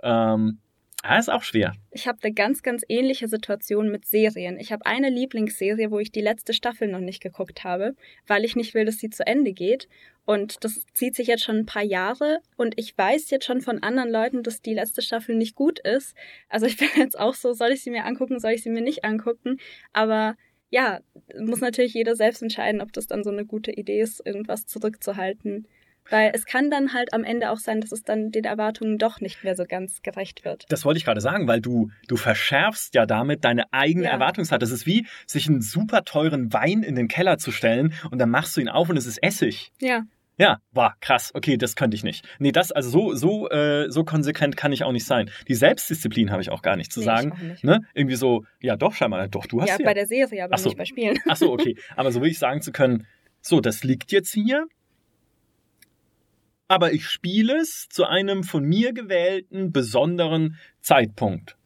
A: Ähm, Ah, ist auch schwer.
B: Ich habe eine ganz, ganz ähnliche Situation mit Serien. Ich habe eine Lieblingsserie, wo ich die letzte Staffel noch nicht geguckt habe, weil ich nicht will, dass sie zu Ende geht. Und das zieht sich jetzt schon ein paar Jahre und ich weiß jetzt schon von anderen Leuten, dass die letzte Staffel nicht gut ist. Also ich bin jetzt auch so, soll ich sie mir angucken, soll ich sie mir nicht angucken? Aber ja, muss natürlich jeder selbst entscheiden, ob das dann so eine gute Idee ist, irgendwas zurückzuhalten. Weil es kann dann halt am Ende auch sein, dass es dann den Erwartungen doch nicht mehr so ganz gerecht wird.
A: Das wollte ich gerade sagen, weil du, du verschärfst ja damit deine eigene ja. Erwartungshaltung. Das ist wie, sich einen super teuren Wein in den Keller zu stellen und dann machst du ihn auf und es ist Essig.
B: Ja.
A: Ja, war krass. Okay, das könnte ich nicht. Nee, das, also so, so, äh, so konsequent kann ich auch nicht sein. Die Selbstdisziplin habe ich auch gar nicht zu nee, sagen. Nicht. Ne? Irgendwie so, ja doch, scheinbar, doch, du hast ja.
B: Ja, bei der Serie, aber so. nicht bei Spielen.
A: Ach so, okay. Aber so will ich sagen zu können, so, das liegt jetzt hier aber ich spiele es zu einem von mir gewählten besonderen Zeitpunkt.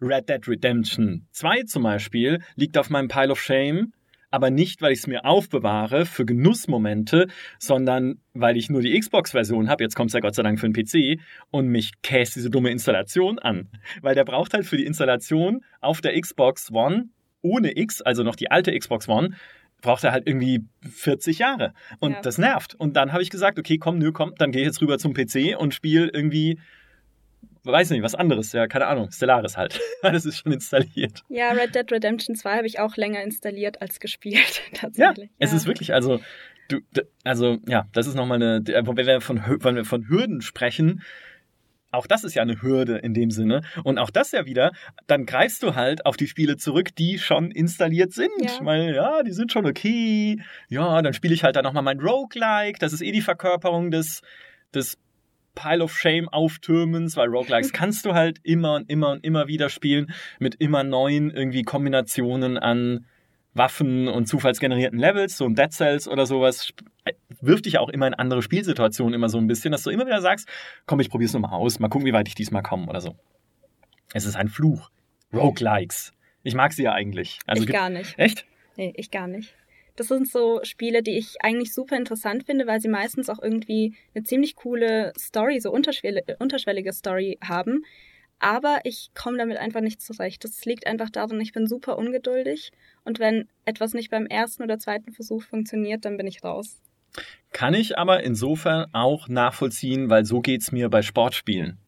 A: Red Dead Redemption 2 zum Beispiel liegt auf meinem Pile of Shame, aber nicht, weil ich es mir aufbewahre für Genussmomente, sondern weil ich nur die Xbox-Version habe, jetzt kommt es ja Gott sei Dank für den PC, und mich käst diese dumme Installation an. Weil der braucht halt für die Installation auf der Xbox One ohne X, also noch die alte Xbox One, braucht er halt irgendwie 40 Jahre. Und ja. das nervt. Und dann habe ich gesagt, okay, komm, nö, komm, dann gehe ich jetzt rüber zum PC und spiele irgendwie, weiß nicht, was anderes. Ja, keine Ahnung, Stellaris halt. das ist schon installiert.
B: Ja, Red Dead Redemption 2 habe ich auch länger installiert als gespielt, tatsächlich.
A: Ja, es ist wirklich, also, du, also, ja, das ist nochmal eine, wenn wir von, wenn wir von Hürden sprechen, auch das ist ja eine Hürde in dem Sinne. Und auch das ja wieder, dann greifst du halt auf die Spiele zurück, die schon installiert sind. Ja. Weil, ja, die sind schon okay. Ja, dann spiele ich halt dann nochmal mein Roguelike. Das ist eh die Verkörperung des, des Pile of Shame auftürmens, weil Roguelikes kannst du halt immer und immer und immer wieder spielen mit immer neuen irgendwie Kombinationen an Waffen und zufallsgenerierten Levels, so ein Dead Cells oder sowas, wirft dich auch immer in andere Spielsituationen immer so ein bisschen, dass du immer wieder sagst, komm, ich probier's nochmal aus, mal gucken, wie weit ich diesmal komme oder so. Es ist ein Fluch. Roguelikes. Ich mag sie ja eigentlich.
B: Also ich gar nicht.
A: Echt?
B: Nee, ich gar nicht. Das sind so Spiele, die ich eigentlich super interessant finde, weil sie meistens auch irgendwie eine ziemlich coole Story, so unterschwellige Story haben aber ich komme damit einfach nicht zurecht. Das liegt einfach daran, ich bin super ungeduldig und wenn etwas nicht beim ersten oder zweiten Versuch funktioniert, dann bin ich raus.
A: Kann ich aber insofern auch nachvollziehen, weil so geht es mir bei Sportspielen.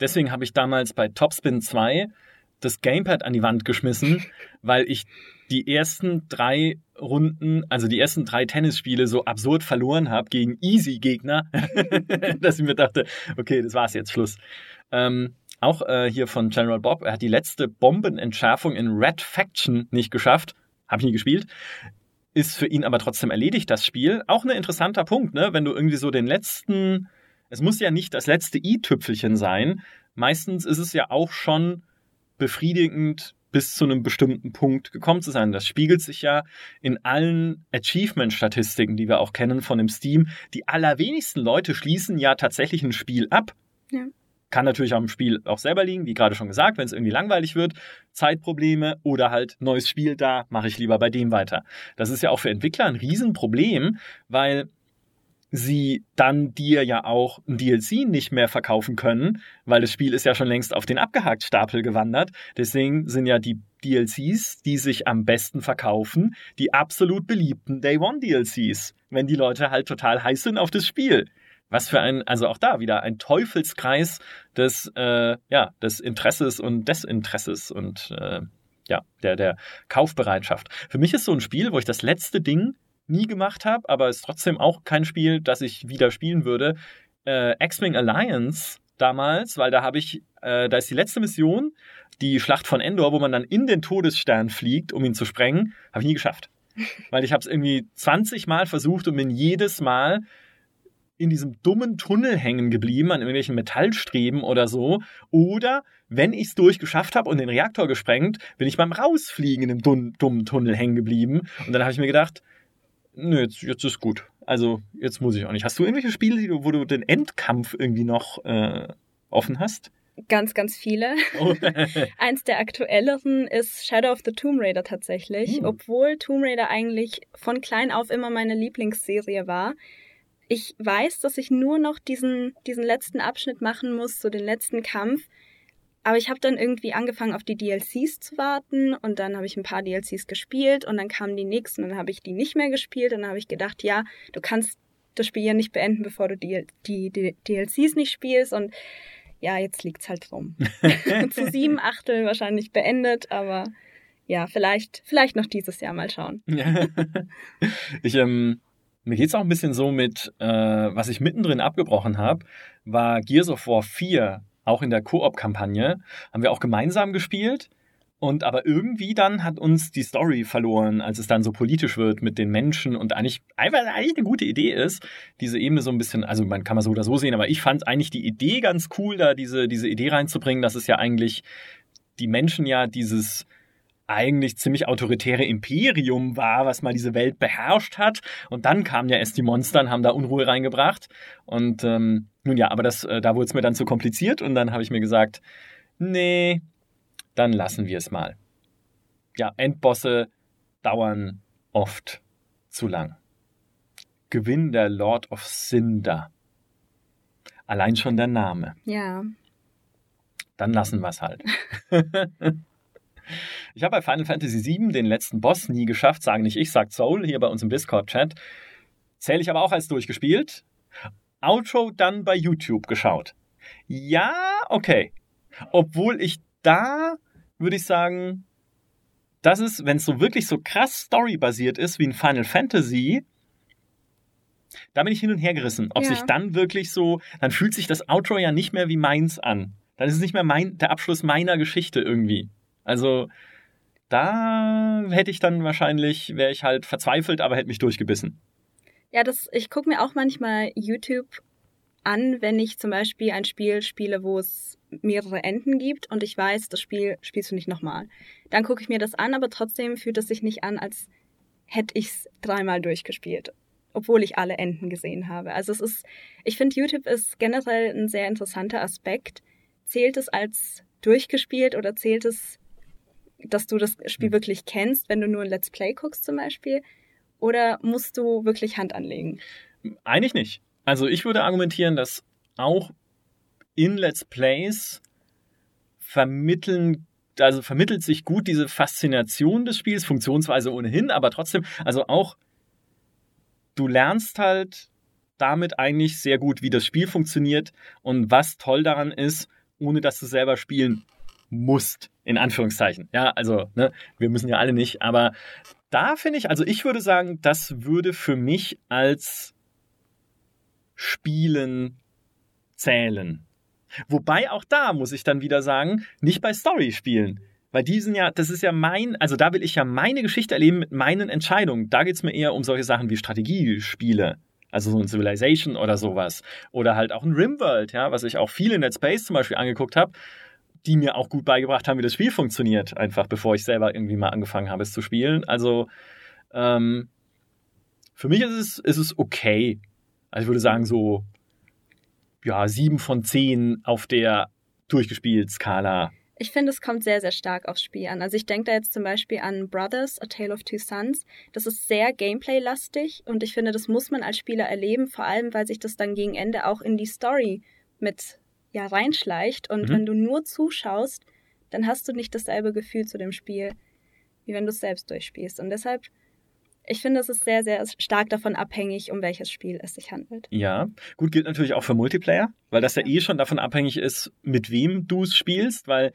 A: Deswegen habe ich damals bei Topspin 2 das Gamepad an die Wand geschmissen, weil ich die ersten drei Runden, also die ersten drei Tennisspiele so absurd verloren habe gegen Easy-Gegner, dass ich mir dachte, okay, das war's jetzt, Schluss. Ähm, auch äh, hier von General Bob, er hat die letzte Bombenentschärfung in Red Faction nicht geschafft. Habe ich nie gespielt. Ist für ihn aber trotzdem erledigt, das Spiel. Auch ein interessanter Punkt, ne? Wenn du irgendwie so den letzten, es muss ja nicht das letzte i-Tüpfelchen sein. Meistens ist es ja auch schon befriedigend, bis zu einem bestimmten Punkt gekommen zu sein. Das spiegelt sich ja in allen Achievement-Statistiken, die wir auch kennen von dem Steam. Die allerwenigsten Leute schließen ja tatsächlich ein Spiel ab. Ja. Kann natürlich am Spiel auch selber liegen, wie gerade schon gesagt, wenn es irgendwie langweilig wird, Zeitprobleme oder halt neues Spiel da, mache ich lieber bei dem weiter. Das ist ja auch für Entwickler ein Riesenproblem, weil sie dann dir ja auch ein DLC nicht mehr verkaufen können, weil das Spiel ist ja schon längst auf den abgehakt Stapel gewandert. Deswegen sind ja die DLCs, die sich am besten verkaufen, die absolut beliebten Day One DLCs, wenn die Leute halt total heiß sind auf das Spiel. Was für ein, also auch da wieder ein Teufelskreis des, äh, ja, des Interesses und Desinteresses und äh, ja, der, der Kaufbereitschaft. Für mich ist so ein Spiel, wo ich das letzte Ding nie gemacht habe, aber es ist trotzdem auch kein Spiel, das ich wieder spielen würde. Äh, X-Wing Alliance damals, weil da habe ich, äh, da ist die letzte Mission, die Schlacht von Endor, wo man dann in den Todesstern fliegt, um ihn zu sprengen, habe ich nie geschafft. Weil ich habe es irgendwie 20 Mal versucht und bin jedes Mal in diesem dummen Tunnel hängen geblieben, an irgendwelchen Metallstreben oder so. Oder wenn ich es durchgeschafft habe und den Reaktor gesprengt, bin ich beim Rausfliegen in dem dummen Tunnel hängen geblieben. Und dann habe ich mir gedacht, nö, jetzt, jetzt ist gut. Also jetzt muss ich auch nicht. Hast du irgendwelche Spiele, wo du den Endkampf irgendwie noch äh, offen hast?
B: Ganz, ganz viele. Oh. Eins der aktuelleren ist Shadow of the Tomb Raider tatsächlich, hm. obwohl Tomb Raider eigentlich von klein auf immer meine Lieblingsserie war. Ich weiß, dass ich nur noch diesen, diesen letzten Abschnitt machen muss, so den letzten Kampf. Aber ich habe dann irgendwie angefangen, auf die DLCs zu warten und dann habe ich ein paar DLCs gespielt und dann kamen die nächsten und dann habe ich die nicht mehr gespielt und dann habe ich gedacht, ja, du kannst das Spiel ja nicht beenden, bevor du die, die, die DLCs nicht spielst und ja, jetzt liegt's halt rum. Zu sieben Achtel wahrscheinlich beendet, aber ja, vielleicht, vielleicht noch dieses Jahr mal schauen.
A: ich, ähm, mir geht's auch ein bisschen so mit, äh, was ich mittendrin abgebrochen habe, war Gears of War 4, auch in der Koop-Kampagne, haben wir auch gemeinsam gespielt. Und aber irgendwie dann hat uns die Story verloren, als es dann so politisch wird mit den Menschen und eigentlich einfach eigentlich eine gute Idee ist, diese Ebene so ein bisschen, also man kann man so oder so sehen, aber ich fand eigentlich die Idee ganz cool, da diese, diese Idee reinzubringen, dass es ja eigentlich die Menschen ja dieses eigentlich ziemlich autoritäre Imperium war, was mal diese Welt beherrscht hat. Und dann kamen ja erst die Monster und haben da Unruhe reingebracht. Und ähm, nun ja, aber das, äh, da wurde es mir dann zu kompliziert und dann habe ich mir gesagt, nee, dann lassen wir es mal. Ja, Endbosse dauern oft zu lang. Gewinn der Lord of Cinder. Allein schon der Name.
B: Ja.
A: Dann lassen wir es halt. ich habe bei Final Fantasy VII den letzten Boss nie geschafft, sagen nicht ich, sagt Soul hier bei uns im Discord-Chat. Zähle ich aber auch als durchgespielt. Outro dann bei YouTube geschaut. Ja, okay. Obwohl ich da würde ich sagen, das ist, wenn es so wirklich so krass storybasiert ist wie in Final Fantasy, da bin ich hin und her gerissen. Ob ja. sich dann wirklich so, dann fühlt sich das Outro ja nicht mehr wie meins an. Dann ist es nicht mehr mein, der Abschluss meiner Geschichte irgendwie. Also, da hätte ich dann wahrscheinlich, wäre ich halt verzweifelt, aber hätte mich durchgebissen.
B: Ja, das, ich gucke mir auch manchmal YouTube an, wenn ich zum Beispiel ein Spiel spiele, wo es mehrere Enden gibt und ich weiß, das Spiel spielst du nicht nochmal. Dann gucke ich mir das an, aber trotzdem fühlt es sich nicht an, als hätte ich es dreimal durchgespielt, obwohl ich alle Enden gesehen habe. Also es ist, ich finde, YouTube ist generell ein sehr interessanter Aspekt. Zählt es als durchgespielt oder zählt es, dass du das Spiel hm. wirklich kennst, wenn du nur ein Let's Play guckst zum Beispiel? Oder musst du wirklich Hand anlegen?
A: Eigentlich nicht. Also ich würde argumentieren, dass auch in Let's Plays vermitteln also vermittelt sich gut diese Faszination des Spiels, Funktionsweise ohnehin, aber trotzdem, also auch du lernst halt damit eigentlich sehr gut, wie das Spiel funktioniert und was toll daran ist, ohne dass du selber spielen musst, in Anführungszeichen. Ja, also, ne, wir müssen ja alle nicht, aber da finde ich, also ich würde sagen, das würde für mich als Spielen zählen. Wobei auch da muss ich dann wieder sagen, nicht bei Story spielen. Weil die sind ja, das ist ja mein, also da will ich ja meine Geschichte erleben mit meinen Entscheidungen. Da geht es mir eher um solche Sachen wie Strategiespiele. Also so ein Civilization oder sowas. Oder halt auch ein Rimworld, ja, was ich auch viel in Dead Space zum Beispiel angeguckt habe, die mir auch gut beigebracht haben, wie das Spiel funktioniert, einfach bevor ich selber irgendwie mal angefangen habe, es zu spielen. Also ähm, für mich ist es, ist es okay. Also ich würde sagen, so ja, sieben von zehn auf der durchgespielt Skala.
B: Ich finde, es kommt sehr, sehr stark aufs Spiel an. Also ich denke da jetzt zum Beispiel an Brothers, A Tale of Two Sons. Das ist sehr Gameplay-lastig und ich finde, das muss man als Spieler erleben, vor allem, weil sich das dann gegen Ende auch in die Story mit ja, reinschleicht. Und mhm. wenn du nur zuschaust, dann hast du nicht dasselbe Gefühl zu dem Spiel, wie wenn du es selbst durchspielst. Und deshalb ich finde, es ist sehr, sehr stark davon abhängig, um welches Spiel es sich handelt.
A: Ja, gut, gilt natürlich auch für Multiplayer, weil das ja eh schon davon abhängig ist, mit wem du es spielst, weil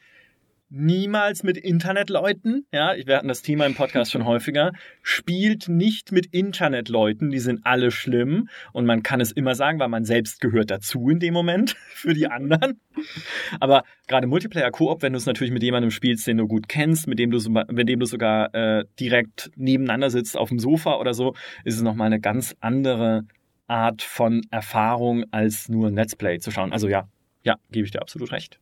A: niemals mit Internetleuten, ja, wir hatten das Thema im Podcast schon häufiger, spielt nicht mit Internetleuten, die sind alle schlimm und man kann es immer sagen, weil man selbst gehört dazu in dem Moment für die anderen. Aber gerade Multiplayer Koop, wenn du es natürlich mit jemandem spielst, den du gut kennst, mit dem du, mit dem du sogar äh, direkt nebeneinander sitzt auf dem Sofa oder so, ist es nochmal eine ganz andere Art von Erfahrung, als nur ein Let's Play zu schauen. Also ja, ja, gebe ich dir absolut recht.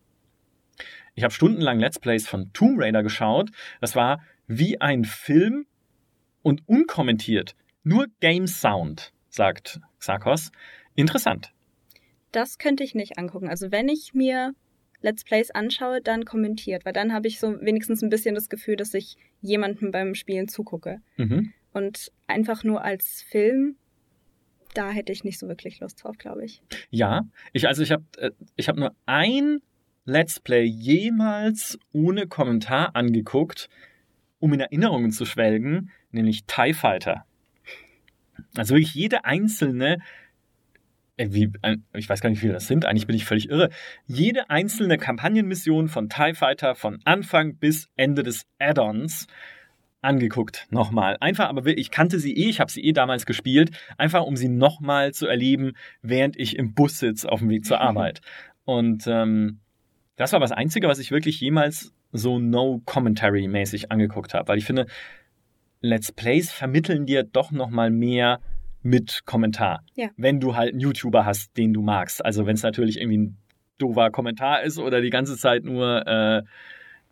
A: Ich habe stundenlang Let's Plays von Tomb Raider geschaut. Das war wie ein Film und unkommentiert. Nur Game Sound, sagt Xarkos. Interessant.
B: Das könnte ich nicht angucken. Also wenn ich mir Let's Plays anschaue, dann kommentiert, weil dann habe ich so wenigstens ein bisschen das Gefühl, dass ich jemandem beim Spielen zugucke.
A: Mhm.
B: Und einfach nur als Film, da hätte ich nicht so wirklich Lust drauf, glaube ich.
A: Ja, ich also ich habe äh, ich habe nur ein Let's Play jemals ohne Kommentar angeguckt, um in Erinnerungen zu schwelgen, nämlich TIE Fighter. Also wirklich jede einzelne, äh, wie, äh, ich weiß gar nicht, wie viele das sind, eigentlich bin ich völlig irre. Jede einzelne Kampagnenmission von TIE Fighter von Anfang bis Ende des Add-ons angeguckt nochmal. Einfach, aber ich kannte sie eh, ich habe sie eh damals gespielt, einfach um sie nochmal zu erleben, während ich im Bus sitze auf dem Weg zur Arbeit. Und ähm, das war das Einzige, was ich wirklich jemals so No-Commentary-mäßig angeguckt habe, weil ich finde, Let's Plays vermitteln dir doch nochmal mehr mit Kommentar.
B: Ja.
A: Wenn du halt einen YouTuber hast, den du magst. Also wenn es natürlich irgendwie ein doofer Kommentar ist oder die ganze Zeit nur äh,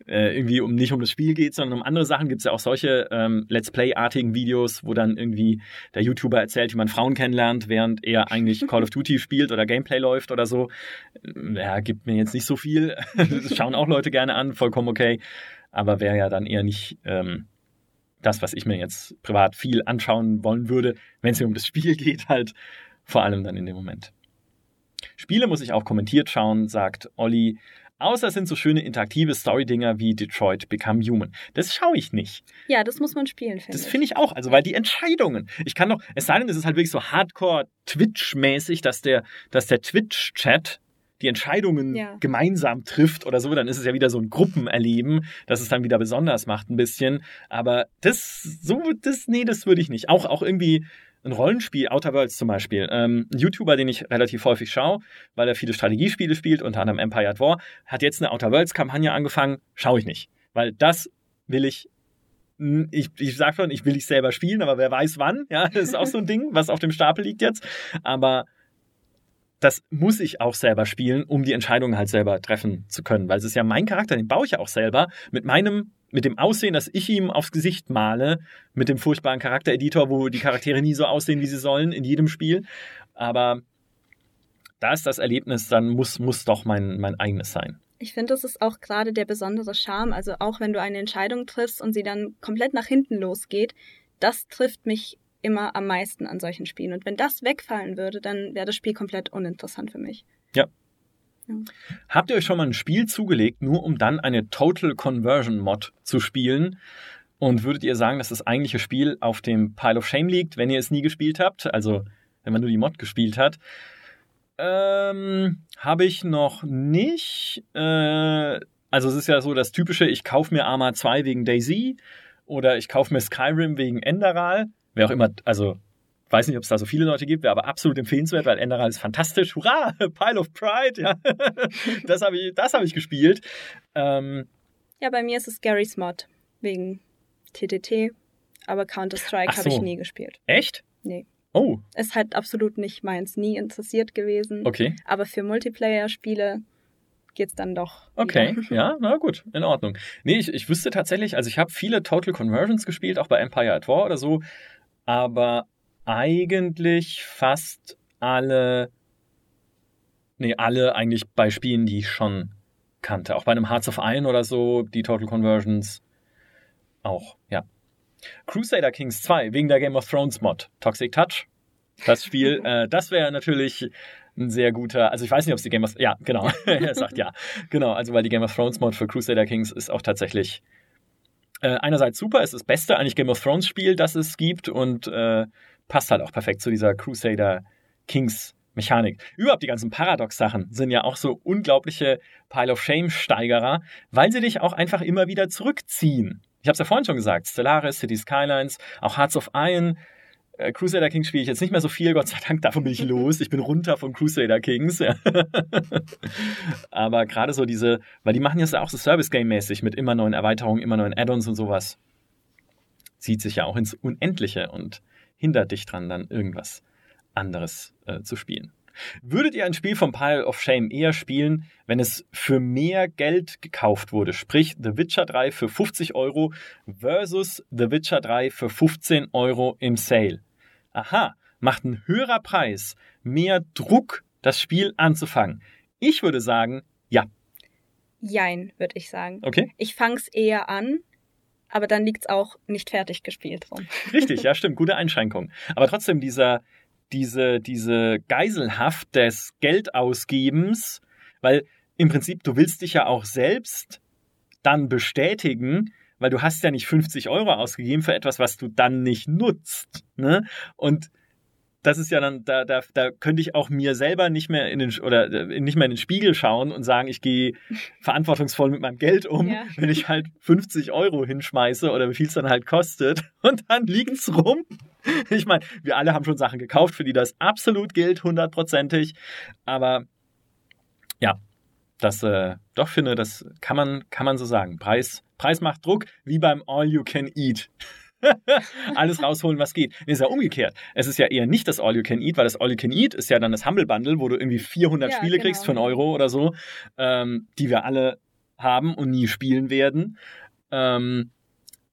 A: äh, irgendwie um nicht um das Spiel geht, sondern um andere Sachen. Gibt es ja auch solche ähm, Let's Play-artigen Videos, wo dann irgendwie der YouTuber erzählt, wie man Frauen kennenlernt, während er eigentlich Call of Duty spielt oder Gameplay läuft oder so. Ja, gibt mir jetzt nicht so viel. das schauen auch Leute gerne an, vollkommen okay. Aber wäre ja dann eher nicht ähm, das, was ich mir jetzt privat viel anschauen wollen würde, wenn es mir um das Spiel geht, halt vor allem dann in dem Moment. Spiele muss ich auch kommentiert schauen, sagt Olli. Außer es sind so schöne interaktive Story-Dinger wie Detroit Become Human. Das schaue ich nicht.
B: Ja, das muss man spielen, finde
A: Das
B: ich.
A: finde ich auch. Also, weil die Entscheidungen. Ich kann doch, es sei denn, es ist halt wirklich so hardcore Twitch-mäßig, dass der, dass der Twitch-Chat die Entscheidungen
B: Ja.
A: gemeinsam trifft oder so, dann ist es ja wieder so ein Gruppenerleben, das es dann wieder besonders macht ein bisschen. Aber das, so, das, nee, das würde ich nicht. Auch, auch irgendwie ein Rollenspiel, Outer Worlds zum Beispiel. Ähm, ein YouTuber, den ich relativ häufig schaue, weil er viele Strategiespiele spielt, unter anderem Empire at War, hat jetzt eine Outer Worlds-Kampagne angefangen, schaue ich nicht. Weil das will ich ich, ich sag schon, ich will nicht selber spielen, aber wer weiß wann. Ja, das ist auch so ein Ding, was auf dem Stapel liegt jetzt. Aber das muss ich auch selber spielen, um die Entscheidungen halt selber treffen zu können. Weil es ist ja mein Charakter, den baue ich ja auch selber mit meinem, mit dem Aussehen, das ich ihm aufs Gesicht male, mit dem furchtbaren Charaktereditor, wo die Charaktere nie so aussehen, wie sie sollen in jedem Spiel. Aber da ist das Erlebnis, dann muss, muss doch mein, mein eigenes sein.
B: Ich finde, das ist auch gerade der besondere Charme. Also auch wenn du eine Entscheidung triffst und sie dann komplett nach hinten losgeht, das trifft mich immer am meisten an solchen Spielen. Und wenn das wegfallen würde, dann wäre das Spiel komplett uninteressant für mich.
A: Habt ihr euch schon mal ein Spiel zugelegt, nur um dann eine Total Conversion Mod zu spielen? Und würdet ihr sagen, dass das eigentliche Spiel auf dem Pile of Shame liegt, wenn ihr es nie gespielt habt? Also, wenn man nur die Mod gespielt hat. Ähm, habe ich noch nicht. Äh, also, es ist ja so das typische, ich kaufe mir Arma 2 wegen Daisy oder ich kaufe mir Skyrim wegen Enderal. Wer auch immer, also weiß nicht, ob es da so viele Leute gibt, wäre aber absolut empfehlenswert, weil Enderal ist fantastisch. Hurra! Pile of Pride, ja. das habe ich, das hab ich gespielt. Ähm,
B: Ja, bei mir ist es Gary's Mod wegen TTT, aber Counter-Strike
A: Ach
B: habe ich
A: so.
B: nie gespielt.
A: echt?
B: Nee.
A: Oh,
B: Ist halt absolut nicht meins, nie interessiert gewesen.
A: okay.
B: Aber für Multiplayer-Spiele geht's dann doch.
A: Okay,
B: wieder.
A: ja, na gut, in Ordnung. Nee, ich, ich wüsste tatsächlich, also ich habe viele Total Conversions gespielt, auch bei Empire at War oder so, aber eigentlich fast alle, nee, alle eigentlich bei Spielen, die ich schon kannte. Auch bei einem Hearts of Iron oder so, die Total Conversions auch, ja. Crusader Kings 2, wegen der Game of Thrones Mod. Toxic Touch, das Spiel, äh, das wäre natürlich ein sehr guter, also ich weiß nicht, ob es die Game of, ja, genau, er sagt ja, genau, also weil die Game of Thrones Mod für Crusader Kings ist auch tatsächlich äh, einerseits super, ist das beste eigentlich Game of Thrones Spiel, das es gibt und äh, passt halt auch perfekt zu dieser Crusader Kings Mechanik. Überhaupt die ganzen Paradox-Sachen sind ja auch so unglaubliche Pile of Shame-Steigerer, weil sie dich auch einfach immer wieder zurückziehen. Ich habe es ja vorhin schon gesagt, Stellaris, City Skylines, auch Hearts of Iron, äh, Crusader Kings spiele ich jetzt nicht mehr so viel, Gott sei Dank, davon bin ich los. Ich bin runter von Crusader Kings. Aber gerade so diese, weil die machen jetzt auch so Service-Game-mäßig mit immer neuen Erweiterungen, immer neuen Add-ons und sowas. Zieht sich ja auch ins Unendliche und hindert dich dran, dann irgendwas anderes äh, zu spielen. Würdet ihr ein Spiel vom Pile of Shame eher spielen, wenn es für mehr Geld gekauft wurde? Sprich, The Witcher 3 für 50 Euro versus The Witcher 3 für 15 Euro im Sale. aha, macht ein höherer Preis mehr Druck, das Spiel anzufangen? Ich würde sagen, ja.
B: Jein, würde ich sagen.
A: Okay.
B: Ich fang's eher an, aber dann liegt's auch nicht fertig gespielt rum.
A: Richtig, ja, stimmt, gute Einschränkung. Aber trotzdem dieser, diese, diese Geiselhaft des Geldausgebens, weil im Prinzip du willst dich ja auch selbst dann bestätigen, weil du hast ja nicht 50 Euro ausgegeben für etwas, was du dann nicht nutzt. Ne? Und das ist ja dann, da, da, da könnte ich auch mir selber nicht mehr in den oder äh, nicht mehr in den Spiegel schauen und sagen, ich gehe verantwortungsvoll mit meinem Geld um, ja. wenn ich halt 50 Euro hinschmeiße oder wie viel es dann halt kostet und dann liegt es rum. Ich meine, wir alle haben schon Sachen gekauft, für die das absolut gilt, hundertprozentig. Aber ja, das äh, doch finde, das kann man, kann man so sagen. Preis, Preis macht Druck, wie beim All You Can Eat. Alles rausholen, was geht. Nee, ist ja umgekehrt. Es ist ja eher nicht das All You Can Eat, weil das All You Can Eat ist ja dann das Humble Bundle, wo du irgendwie 400 ja, Spiele genau. kriegst für einen Euro oder so, ähm, die wir alle haben und nie spielen werden. Ähm,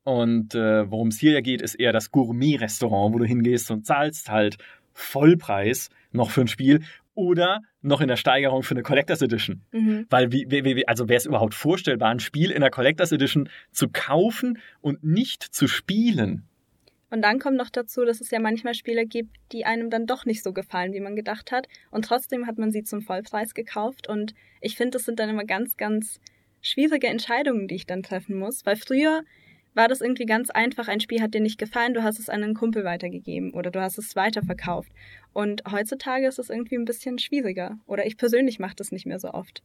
A: und äh, worum es hier ja geht, ist eher das Gourmet-Restaurant, wo du hingehst und zahlst halt Vollpreis noch für ein Spiel oder noch in der Steigerung für eine Collectors Edition. Mhm. Weil, wie, wie, also wäre es überhaupt vorstellbar, ein Spiel in der Collectors Edition zu kaufen und nicht zu spielen?
B: Und dann kommt noch dazu, dass es ja manchmal Spiele gibt, die einem dann doch nicht so gefallen, wie man gedacht hat. Und trotzdem hat man sie zum Vollpreis gekauft. Und ich finde, das sind dann immer ganz, ganz schwierige Entscheidungen, die ich dann treffen muss. Weil früher war das irgendwie ganz einfach. Ein Spiel hat dir nicht gefallen, du hast es an einen Kumpel weitergegeben oder du hast es weiterverkauft. Und heutzutage ist es irgendwie ein bisschen schwieriger. Oder ich persönlich mache das nicht mehr so oft.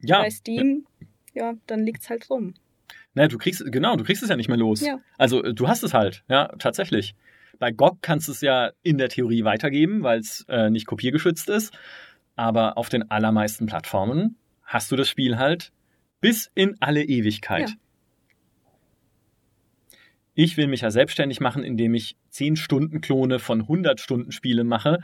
B: Ja. Bei Steam, ja, dann liegt es halt rum.
A: Naja, du kriegst, genau, du kriegst es ja nicht mehr los. Ja. Also du hast es halt, ja, tatsächlich. Bei GOG kannst du es ja in der Theorie weitergeben, weil es äh, nicht kopiergeschützt ist. Aber auf den allermeisten Plattformen hast du das Spiel halt bis in alle Ewigkeit. Ja. Ich will mich ja selbstständig machen, indem ich 10 Stunden Klone von 100 Stunden Spiele mache.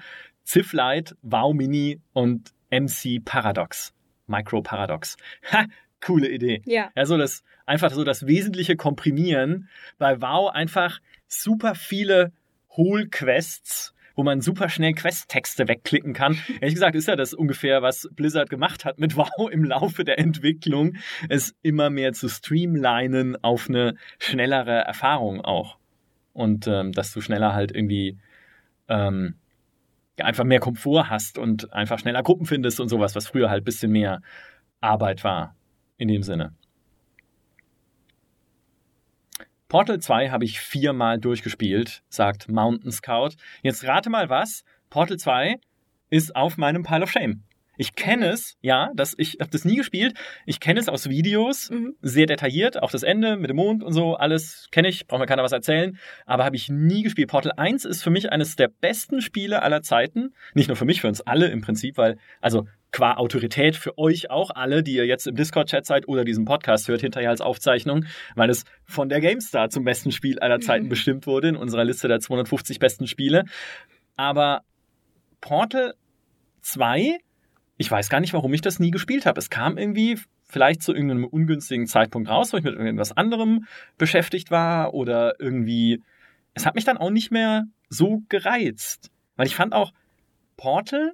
A: Lite, WoW Mini und MC Paradox. Micro Paradox. Ha, coole Idee.
B: Ja.
A: Also das, einfach so das Wesentliche komprimieren. Bei WoW einfach super viele Hohlquests wo man super schnell Questtexte wegklicken kann. Ehrlich gesagt ist ja das ungefähr, was Blizzard gemacht hat mit WoW im Laufe der Entwicklung, es immer mehr zu streamlinen auf eine schnellere Erfahrung auch. Und ähm, dass du schneller halt irgendwie ähm, einfach mehr Komfort hast und einfach schneller Gruppen findest und sowas, was früher halt ein bisschen mehr Arbeit war. In dem Sinne. Portal 2 habe ich viermal durchgespielt, sagt Mountain Scout. Jetzt rate mal was. Portal 2 ist auf meinem Pile of Shame. Ich kenne es, ja, das, ich habe das nie gespielt. Ich kenne es aus Videos, mhm. sehr detailliert, auch das Ende mit dem Mond und so, alles kenne ich, braucht mir keiner was erzählen, aber habe ich nie gespielt. Portal 1 ist für mich eines der besten Spiele aller Zeiten. Nicht nur für mich, für uns alle im Prinzip, weil, also qua Autorität für euch auch alle, die ihr jetzt im Discord-Chat seid oder diesen Podcast hört, hinterher als Aufzeichnung, weil es von der GameStar zum besten Spiel aller Zeiten mhm. bestimmt wurde in unserer Liste der 250 besten Spiele. Aber Portal 2 ich weiß gar nicht, warum ich das nie gespielt habe. Es kam irgendwie vielleicht zu irgendeinem ungünstigen Zeitpunkt raus, wo ich mit irgendwas anderem beschäftigt war oder irgendwie. Es hat mich dann auch nicht mehr so gereizt. Weil ich fand auch, Portal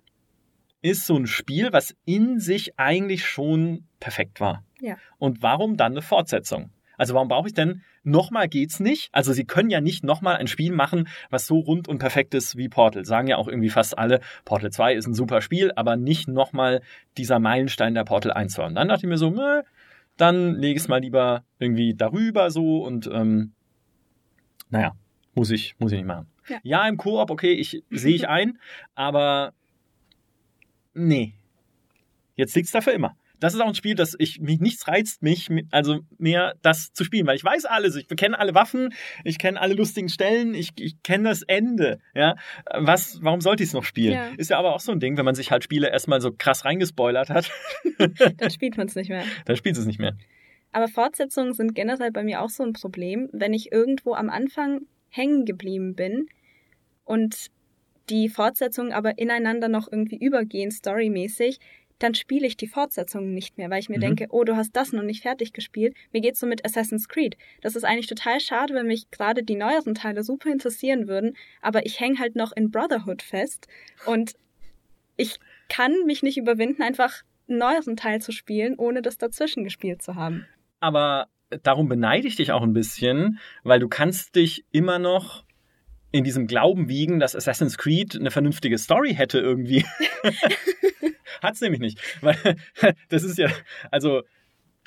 A: ist so ein Spiel, was in sich eigentlich schon perfekt war.
B: Ja.
A: Und warum dann eine Fortsetzung? Also warum brauche ich denn nochmal geht's nicht? Also sie können ja nicht nochmal ein Spiel machen, was so rund und perfekt ist wie Portal. Sagen ja auch irgendwie fast alle, Portal 2 ist ein super Spiel, aber nicht nochmal dieser Meilenstein der Portal 1 war. Und dann dachte ich mir so, nö, dann lege ich es mal lieber irgendwie darüber so und ähm, naja, muss ich, muss ich nicht machen. Ja, ja im Koop, okay, ich sehe ich ein, aber nee. Jetzt liegt's dafür immer das ist auch ein Spiel, das ich mich nichts reizt mich, also mehr das zu spielen, weil ich weiß alles, ich kenne alle Waffen, ich kenne alle lustigen Stellen, ich, ich kenne das Ende, ja. Was, warum sollte ich es noch spielen? Ja. Ist ja aber auch so ein Ding, wenn man sich halt Spiele erstmal so krass reingespoilert hat.
B: Dann spielt man es nicht mehr.
A: Dann spielt es nicht mehr.
B: Aber Fortsetzungen sind generell bei mir auch so ein Problem, wenn ich irgendwo am Anfang hängen geblieben bin und die Fortsetzungen aber ineinander noch irgendwie übergehen, storymäßig, dann spiele ich die Fortsetzungen nicht mehr, weil ich mir
A: Mhm.
B: denke, oh, du hast das noch nicht fertig gespielt. Mir geht's so mit Assassin's Creed. Das ist eigentlich total schade, weil mich gerade die neueren Teile super interessieren würden, aber ich hänge halt noch in Brotherhood fest und ich kann mich nicht überwinden, einfach einen neueren Teil zu spielen, ohne das dazwischen gespielt zu haben.
A: Aber darum beneide ich dich auch ein bisschen, weil du kannst dich immer noch in diesem Glauben wiegen, dass Assassin's Creed eine vernünftige Story hätte irgendwie. Hat's nämlich nicht. Weil das ist ja, also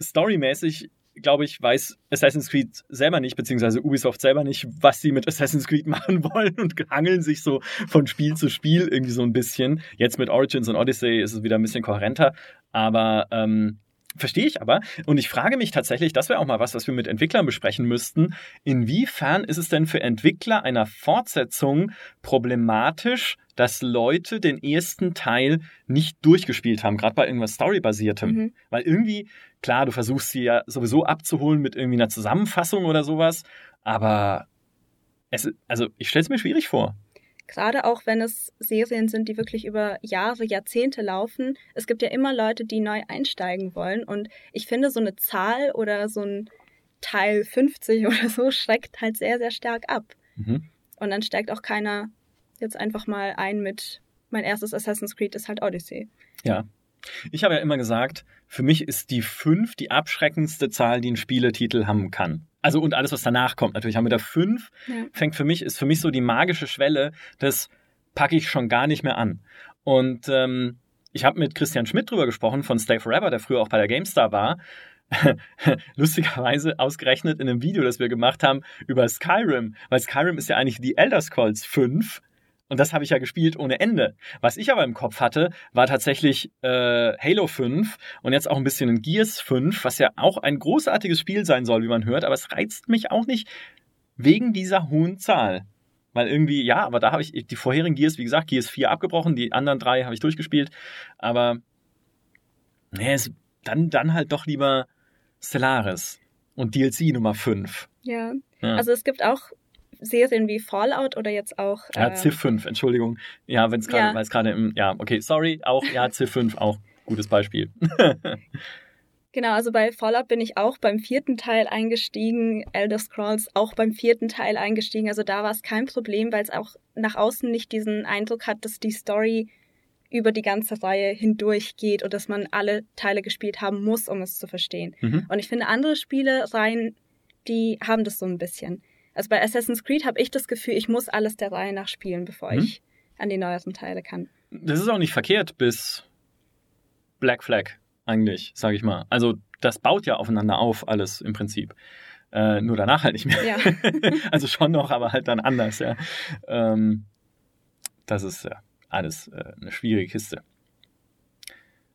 A: storymäßig, glaube ich, weiß Assassin's Creed selber nicht, beziehungsweise Ubisoft selber nicht, was sie mit Assassin's Creed machen wollen und hangeln sich so von Spiel zu Spiel irgendwie so ein bisschen. Jetzt mit Origins und Odyssey ist es wieder ein bisschen kohärenter, aber ähm, Verstehe ich aber. Und ich frage mich tatsächlich, das wäre auch mal was, was wir mit Entwicklern besprechen müssten. Inwiefern ist es denn für Entwickler einer Fortsetzung problematisch, dass Leute den ersten Teil nicht durchgespielt haben, gerade bei irgendwas Storybasiertem?
B: Mhm.
A: Weil irgendwie, klar, du versuchst sie ja sowieso abzuholen mit irgendwie einer Zusammenfassung oder sowas, aber es, also ich stelle es mir schwierig vor.
B: Gerade auch wenn es Serien sind, die wirklich über Jahre, Jahrzehnte laufen. Es gibt ja immer Leute, die neu einsteigen wollen. Und ich finde, so eine Zahl oder so ein Teil 50 oder so schreckt halt sehr, sehr stark ab.
A: Mhm.
B: Und dann steigt auch keiner jetzt einfach mal ein mit, mein erstes Assassin's Creed ist halt Odyssey.
A: Ja. Ich habe ja immer gesagt, für mich ist die 5 die abschreckendste Zahl, die ein Spieletitel haben kann. Also und alles, was danach kommt. Natürlich haben wir da 5,
B: Ja.
A: fängt für mich, ist für mich so die magische Schwelle, das packe ich schon gar nicht mehr an. Und ähm, ich habe mit Christian Schmidt drüber gesprochen von Stay Forever, der früher auch bei der GameStar war. Lustigerweise ausgerechnet in einem Video, das wir gemacht haben über Skyrim, weil Skyrim ist ja eigentlich die Elder Scrolls 5 und das habe ich ja gespielt ohne Ende. Was ich aber im Kopf hatte, war tatsächlich äh, Halo 5 und jetzt auch ein bisschen in Gears 5, was ja auch ein großartiges Spiel sein soll, wie man hört, aber es reizt mich auch nicht wegen dieser hohen Zahl. Weil irgendwie, ja, aber da habe ich die vorherigen Gears, wie gesagt, Gears 4 abgebrochen, die anderen drei habe ich durchgespielt, aber nee, es, dann, dann halt doch lieber Stellaris und DLC Nummer 5.
B: Ja.
A: Ja.
B: Also es gibt auch Serien wie Fallout oder jetzt auch.
A: Ja,
B: äh,
A: Civ 5, Entschuldigung. Ja, wenn es gerade,
B: Ja.
A: weil es gerade im, ja, okay, sorry, auch, ja, Civ 5, auch gutes Beispiel.
B: Genau, also bei Fallout bin ich auch beim vierten Teil eingestiegen, Elder Scrolls auch beim vierten Teil eingestiegen. Also da war es kein Problem, weil es auch nach außen nicht diesen Eindruck hat, dass die Story über die ganze Reihe hindurch geht und dass man alle Teile gespielt haben muss, um es zu verstehen.
A: Mhm.
B: Und ich finde, andere Spielereien, die haben das so ein bisschen. Also bei Assassin's Creed habe ich das Gefühl, ich muss alles der Reihe nach spielen, bevor
A: Mhm.
B: ich an die neueren Teile kann.
A: Das ist auch nicht verkehrt bis Black Flag, eigentlich, sage ich mal. Also, das baut ja aufeinander auf, alles im Prinzip. Äh, nur danach halt nicht mehr.
B: Ja.
A: also schon noch, aber halt dann anders, ja. Ähm, das ist ja alles äh, eine schwierige Kiste.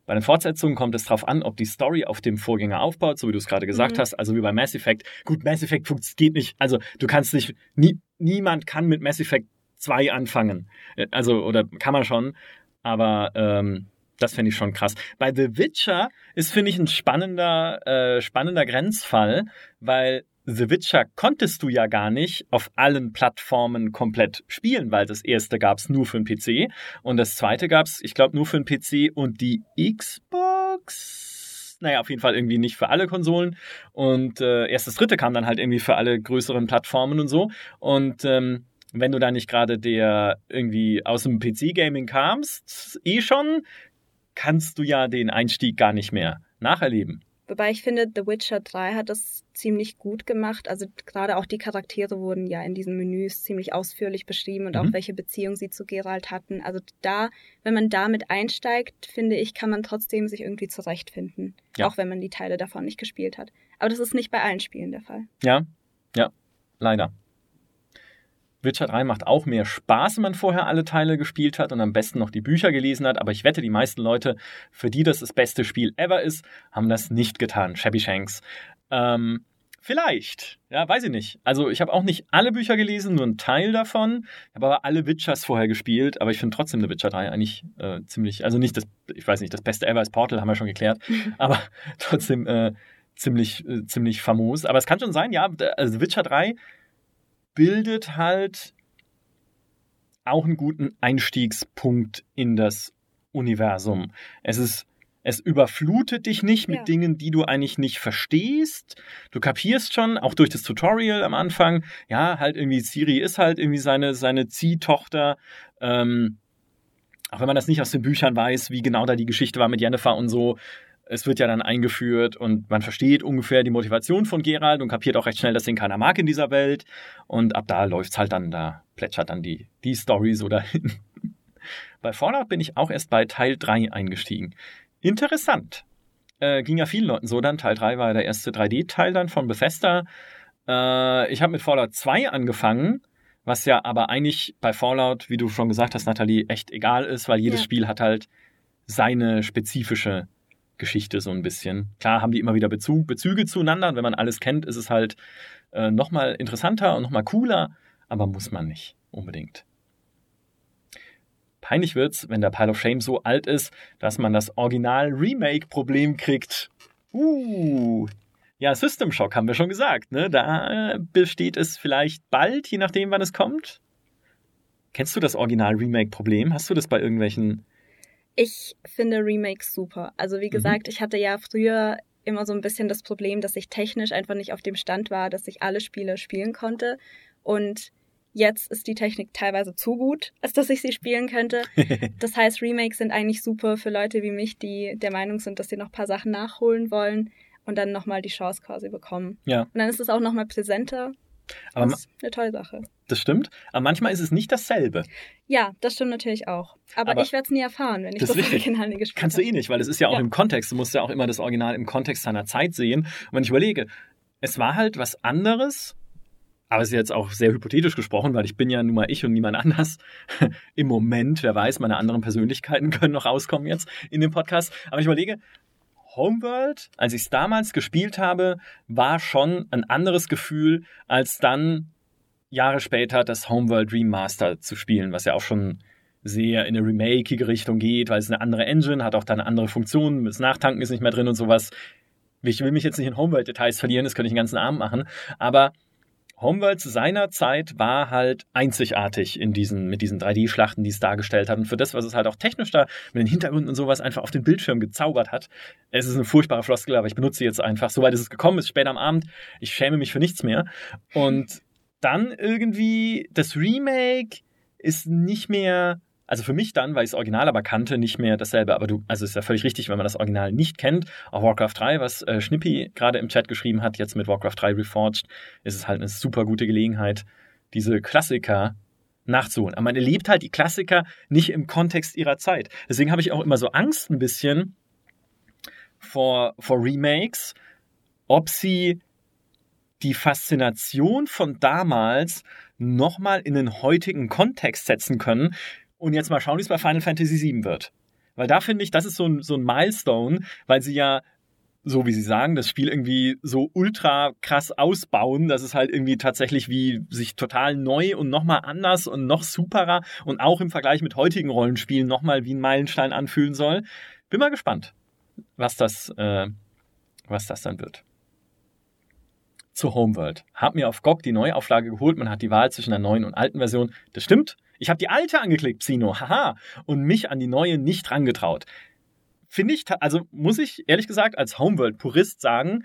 A: Bei den Fortsetzungen kommt es darauf an, ob die Story auf dem Vorgänger aufbaut, so wie du es gerade gesagt
B: Mhm.
A: hast, also wie bei Mass Effect. Gut, Mass Effect geht nicht, also du kannst nicht, nie, niemand kann mit Mass Effect 2 anfangen. Äh, Also, oder kann man schon, aber ähm, das finde ich schon krass. Bei The Witcher ist, finde ich, ein spannender, äh, spannender Grenzfall, weil The Witcher konntest du ja gar nicht auf allen Plattformen komplett spielen, weil das erste gab es nur für den PC und das zweite gab es, ich glaube, nur für den PC und die Xbox. Naja, auf jeden Fall irgendwie nicht für alle Konsolen. Und äh, erst das dritte kam dann halt irgendwie für alle größeren Plattformen und so. Und ähm, wenn du da nicht gerade der irgendwie aus dem PC-Gaming kamst, eh schon, kannst du ja den Einstieg gar nicht mehr nacherleben.
B: Wobei ich finde, The Witcher 3 hat das ziemlich gut gemacht. Also gerade auch die Charaktere wurden ja in diesen Menüs ziemlich ausführlich beschrieben und
A: Mhm.
B: auch welche Beziehung sie zu Geralt hatten. Also da, wenn man damit einsteigt, finde ich, kann man trotzdem sich irgendwie zurechtfinden.
A: Ja.
B: Auch wenn man die Teile davon nicht gespielt hat. Aber das ist nicht bei allen Spielen der Fall.
A: Ja, ja, leider. Witcher 3 macht auch mehr Spaß, wenn man vorher alle Teile gespielt hat und am besten noch die Bücher gelesen hat. Aber ich wette, die meisten Leute, für die das das beste Spiel ever ist, haben das nicht getan. Shabby Shanks. Ähm, vielleicht. Ja, weiß ich nicht. Also ich habe auch nicht alle Bücher gelesen, nur einen Teil davon. Ich habe aber alle Witchers vorher gespielt. Aber ich finde trotzdem The Witcher 3 eigentlich äh, ziemlich, also nicht das, ich weiß nicht, das beste ever ist Portal, haben wir schon geklärt. aber trotzdem äh, ziemlich, äh, ziemlich famos. Aber es kann schon sein, ja, also Witcher 3 bildet halt auch einen guten Einstiegspunkt in das Universum. Es ist Es überflutet dich nicht mit
B: Ja.
A: Dingen, die du eigentlich nicht verstehst. Du kapierst schon, auch durch das Tutorial am Anfang, ja, halt irgendwie Siri ist halt irgendwie seine, seine Ziehtochter. Ähm, auch wenn man das nicht aus den Büchern weiß, wie genau da die Geschichte war mit Jennifer und so. Es wird ja dann eingeführt und man versteht ungefähr die Motivation von Geralt und kapiert auch recht schnell, dass den keiner mag in dieser Welt. Und ab da läuft's halt dann, da plätschert dann die, die Story so dahin. Bei Fallout bin ich auch erst bei Teil 3 eingestiegen. Interessant. Äh, ging ja vielen Leuten so dann. Teil 3 war ja der erste 3D-Teil dann von Bethesda. Äh, ich habe mit Fallout 2 angefangen, was ja aber eigentlich bei Fallout, wie du schon gesagt hast, Nathalie, echt egal ist, weil jedes
B: Ja.
A: Spiel hat halt seine spezifische Geschichte so ein bisschen. Klar haben die immer wieder Bezug, Bezüge zueinander und wenn man alles kennt, ist es halt äh, nochmal interessanter und nochmal cooler, aber muss man nicht unbedingt. Peinlich wird's, wenn der Pile of Shame so alt ist, dass man das Original-Remake-Problem kriegt. Uh. Ja, System Shock haben wir schon gesagt, ne? Da äh, besteht es vielleicht bald, je nachdem, wann es kommt. Kennst du das Original-Remake-Problem? Hast du das bei irgendwelchen
B: Ich finde Remakes super. Also
A: Mhm.
B: wie gesagt, ich hatte ja früher immer so ein bisschen das Problem, dass ich technisch einfach nicht auf dem Stand war, dass ich alle Spiele spielen konnte. Und jetzt ist die Technik teilweise zu gut, als dass ich sie spielen könnte. Das heißt, Remakes sind eigentlich super für Leute wie mich, die der Meinung sind, dass sie noch ein paar Sachen nachholen wollen und dann nochmal die Chance quasi bekommen.
A: Ja.
B: Und dann ist es auch nochmal präsenter.
A: Aber
B: das ist eine tolle Sache.
A: das stimmt. Aber manchmal ist es nicht dasselbe.
B: Ja, das stimmt natürlich auch. Aber,
A: Aber
B: ich werde es nie erfahren, wenn ich
A: das
B: das. Original nie gespielt
A: Kannst du
B: habe.
A: eh nicht, weil es ist ja auch
B: Ja.
A: im Kontext. Du musst ja auch immer das Original im Kontext seiner Zeit sehen. Und wenn ich überlege, es war halt was anderes, aber es ist jetzt auch sehr hypothetisch gesprochen, weil ich bin ja nun mal ich und niemand anders. Im Moment, wer weiß, meine anderen Persönlichkeiten können noch rauskommen jetzt in dem Podcast. Aber ich überlege, Homeworld, als ich es damals gespielt habe, war schon ein anderes Gefühl, als dann Jahre später das Homeworld Remaster zu spielen, was ja auch schon sehr in eine remake Richtung geht, weil es eine andere Engine hat, auch da eine andere Funktion, das Nachtanken ist nicht mehr drin und sowas. Ich will mich jetzt nicht in Homeworld-Details verlieren, das könnte ich den ganzen Abend machen, aber Homeworld zu seiner Zeit war halt einzigartig in diesen, mit diesen 3D-Schlachten, die es dargestellt hat. Und für das, was es halt auch technisch da mit den Hintergründen und sowas einfach auf den Bildschirm gezaubert hat. Es ist eine furchtbare Floskel, aber ich benutze sie jetzt einfach. Soweit es gekommen, ist spät am Abend. Ich schäme mich für nichts mehr. Und dann irgendwie das Remake ist nicht mehr, also für mich dann, weil ich das Original aber kannte, nicht mehr dasselbe. Aber du, also ist ja völlig richtig, wenn man das Original nicht kennt. Auch Warcraft 3, was äh, Schnippi gerade im Chat geschrieben hat, jetzt mit Warcraft 3 Reforged, ist es halt eine super gute Gelegenheit, diese Klassiker nachzuholen. Aber man erlebt halt die Klassiker nicht im Kontext ihrer Zeit. Deswegen habe ich auch immer so Angst ein bisschen vor, vor Remakes, ob sie die Faszination von damals nochmal in den heutigen Kontext setzen können. Und jetzt mal schauen, wie es bei Final Fantasy VII wird. Weil da finde ich, das ist so ein, so ein Milestone, weil sie ja, so wie sie sagen, das Spiel irgendwie so ultra krass ausbauen, dass es halt irgendwie tatsächlich wie sich total neu und nochmal anders und noch superer und auch im Vergleich mit heutigen Rollenspielen nochmal wie ein Meilenstein anfühlen soll. Bin mal gespannt, was das, äh, was das dann wird zu Homeworld. Hab mir auf GOG die Neuauflage geholt. Man hat die Wahl zwischen der neuen und alten Version. Das stimmt. Ich habe die alte angeklickt, Psino. Haha. Und mich an die neue nicht rangetraut. Finde ich, also muss ich ehrlich gesagt als Homeworld-Purist sagen,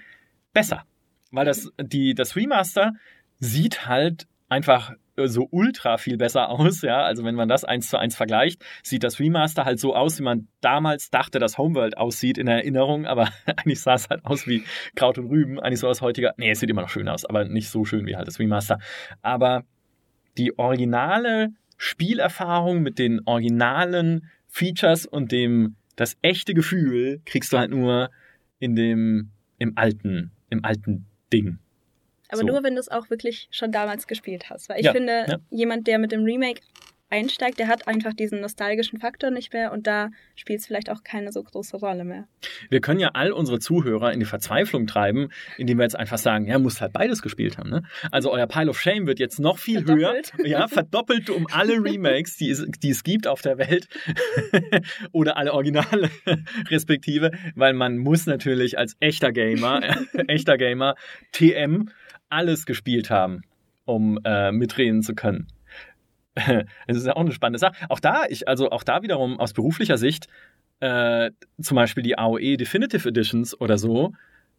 A: besser. Weil das, die, das Remaster sieht halt einfach so ultra viel besser aus, ja. Also wenn man das eins zu eins vergleicht, sieht das Remaster halt so aus, wie man damals dachte, dass Homeworld aussieht in Erinnerung, aber eigentlich sah es halt aus wie Kraut und Rüben, eigentlich so aus heutiger. Nee, es sieht immer noch schön aus, aber nicht so schön wie halt das Remaster. Aber die originale Spielerfahrung mit den originalen Features und dem das echte Gefühl kriegst du halt nur in dem im alten im alten Ding.
B: Aber
A: So.
B: nur, wenn du es auch wirklich schon damals gespielt hast. Weil ich
A: Ja,
B: finde,
A: ja.
B: jemand, der mit dem Remake einsteigt, der hat einfach diesen nostalgischen Faktor nicht mehr und da spielt es vielleicht auch keine so große Rolle mehr.
A: Wir können ja all unsere Zuhörer in die Verzweiflung treiben, indem wir jetzt einfach sagen, ja, muss halt beides gespielt haben. Ne? Also euer Pile of Shame wird jetzt noch viel
B: Verdoppelt.
A: höher. Ja, verdoppelt um alle Remakes, die es, die es gibt auf der Welt. Oder alle Originale respektive, weil man muss natürlich als echter Gamer, echter Gamer, TM, alles gespielt haben, um äh, mitreden zu können. Es ist ja auch eine spannende Sache. Auch da, ich, also auch da wiederum aus beruflicher Sicht, äh, zum Beispiel die AOE Definitive Editions oder so.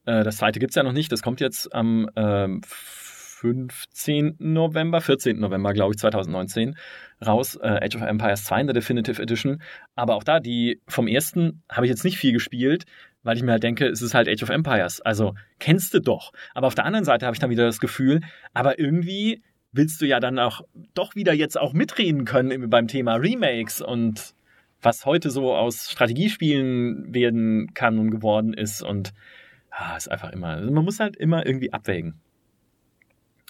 A: Äh, das zweite gibt es ja noch nicht. Das kommt jetzt am ähm, 15. November, 14. November, glaube ich, 2019 raus. Äh, Age of Empires 2 in der Definitive Edition. Aber auch da, die vom ersten habe ich jetzt nicht viel gespielt, weil ich mir halt denke, es ist halt Age of Empires. Also kennst du doch. Aber auf der anderen Seite habe ich dann wieder das Gefühl, aber irgendwie willst du ja dann auch doch wieder jetzt auch mitreden können beim Thema Remakes und was heute so aus Strategiespielen werden kann und geworden ist und ah, ist einfach immer, also man muss halt immer irgendwie abwägen.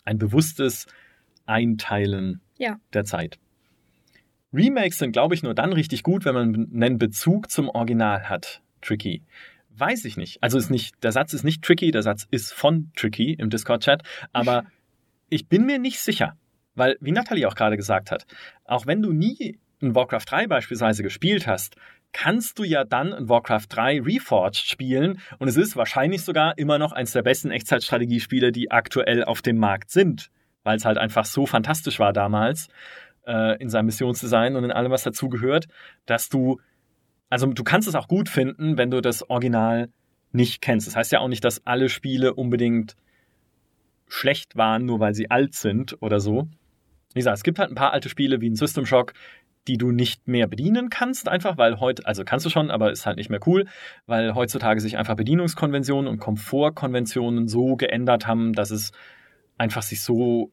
A: Ein bewusstes Einteilen
B: ja.
A: der Zeit. Remakes sind, glaube ich, nur dann richtig gut, wenn man einen Bezug zum Original hat. Tricky. Weiß ich nicht. Also ist nicht, der Satz ist nicht tricky, der Satz ist von tricky im Discord-Chat, aber ich bin mir nicht sicher. Weil, wie Nathalie auch gerade gesagt hat, auch wenn du nie in Warcraft 3 beispielsweise gespielt hast, kannst du ja dann in Warcraft 3 Reforged spielen und es ist wahrscheinlich sogar immer noch eines der besten Echtzeitstrategiespiele, die aktuell auf dem Markt sind, weil es halt einfach so fantastisch war damals äh, in seinem Missionsdesign und in allem, was dazu gehört, dass du, also du kannst es auch gut finden, wenn du das Original nicht kennst. Das heißt ja auch nicht, dass alle Spiele unbedingt schlecht waren, nur weil sie alt sind oder so. Wie gesagt, es gibt halt ein paar alte Spiele wie ein System Shock, die du nicht mehr bedienen kannst, einfach weil heute, also kannst du schon, aber ist halt nicht mehr cool, weil heutzutage sich einfach Bedienungskonventionen und Komfortkonventionen so geändert haben, dass es einfach sich so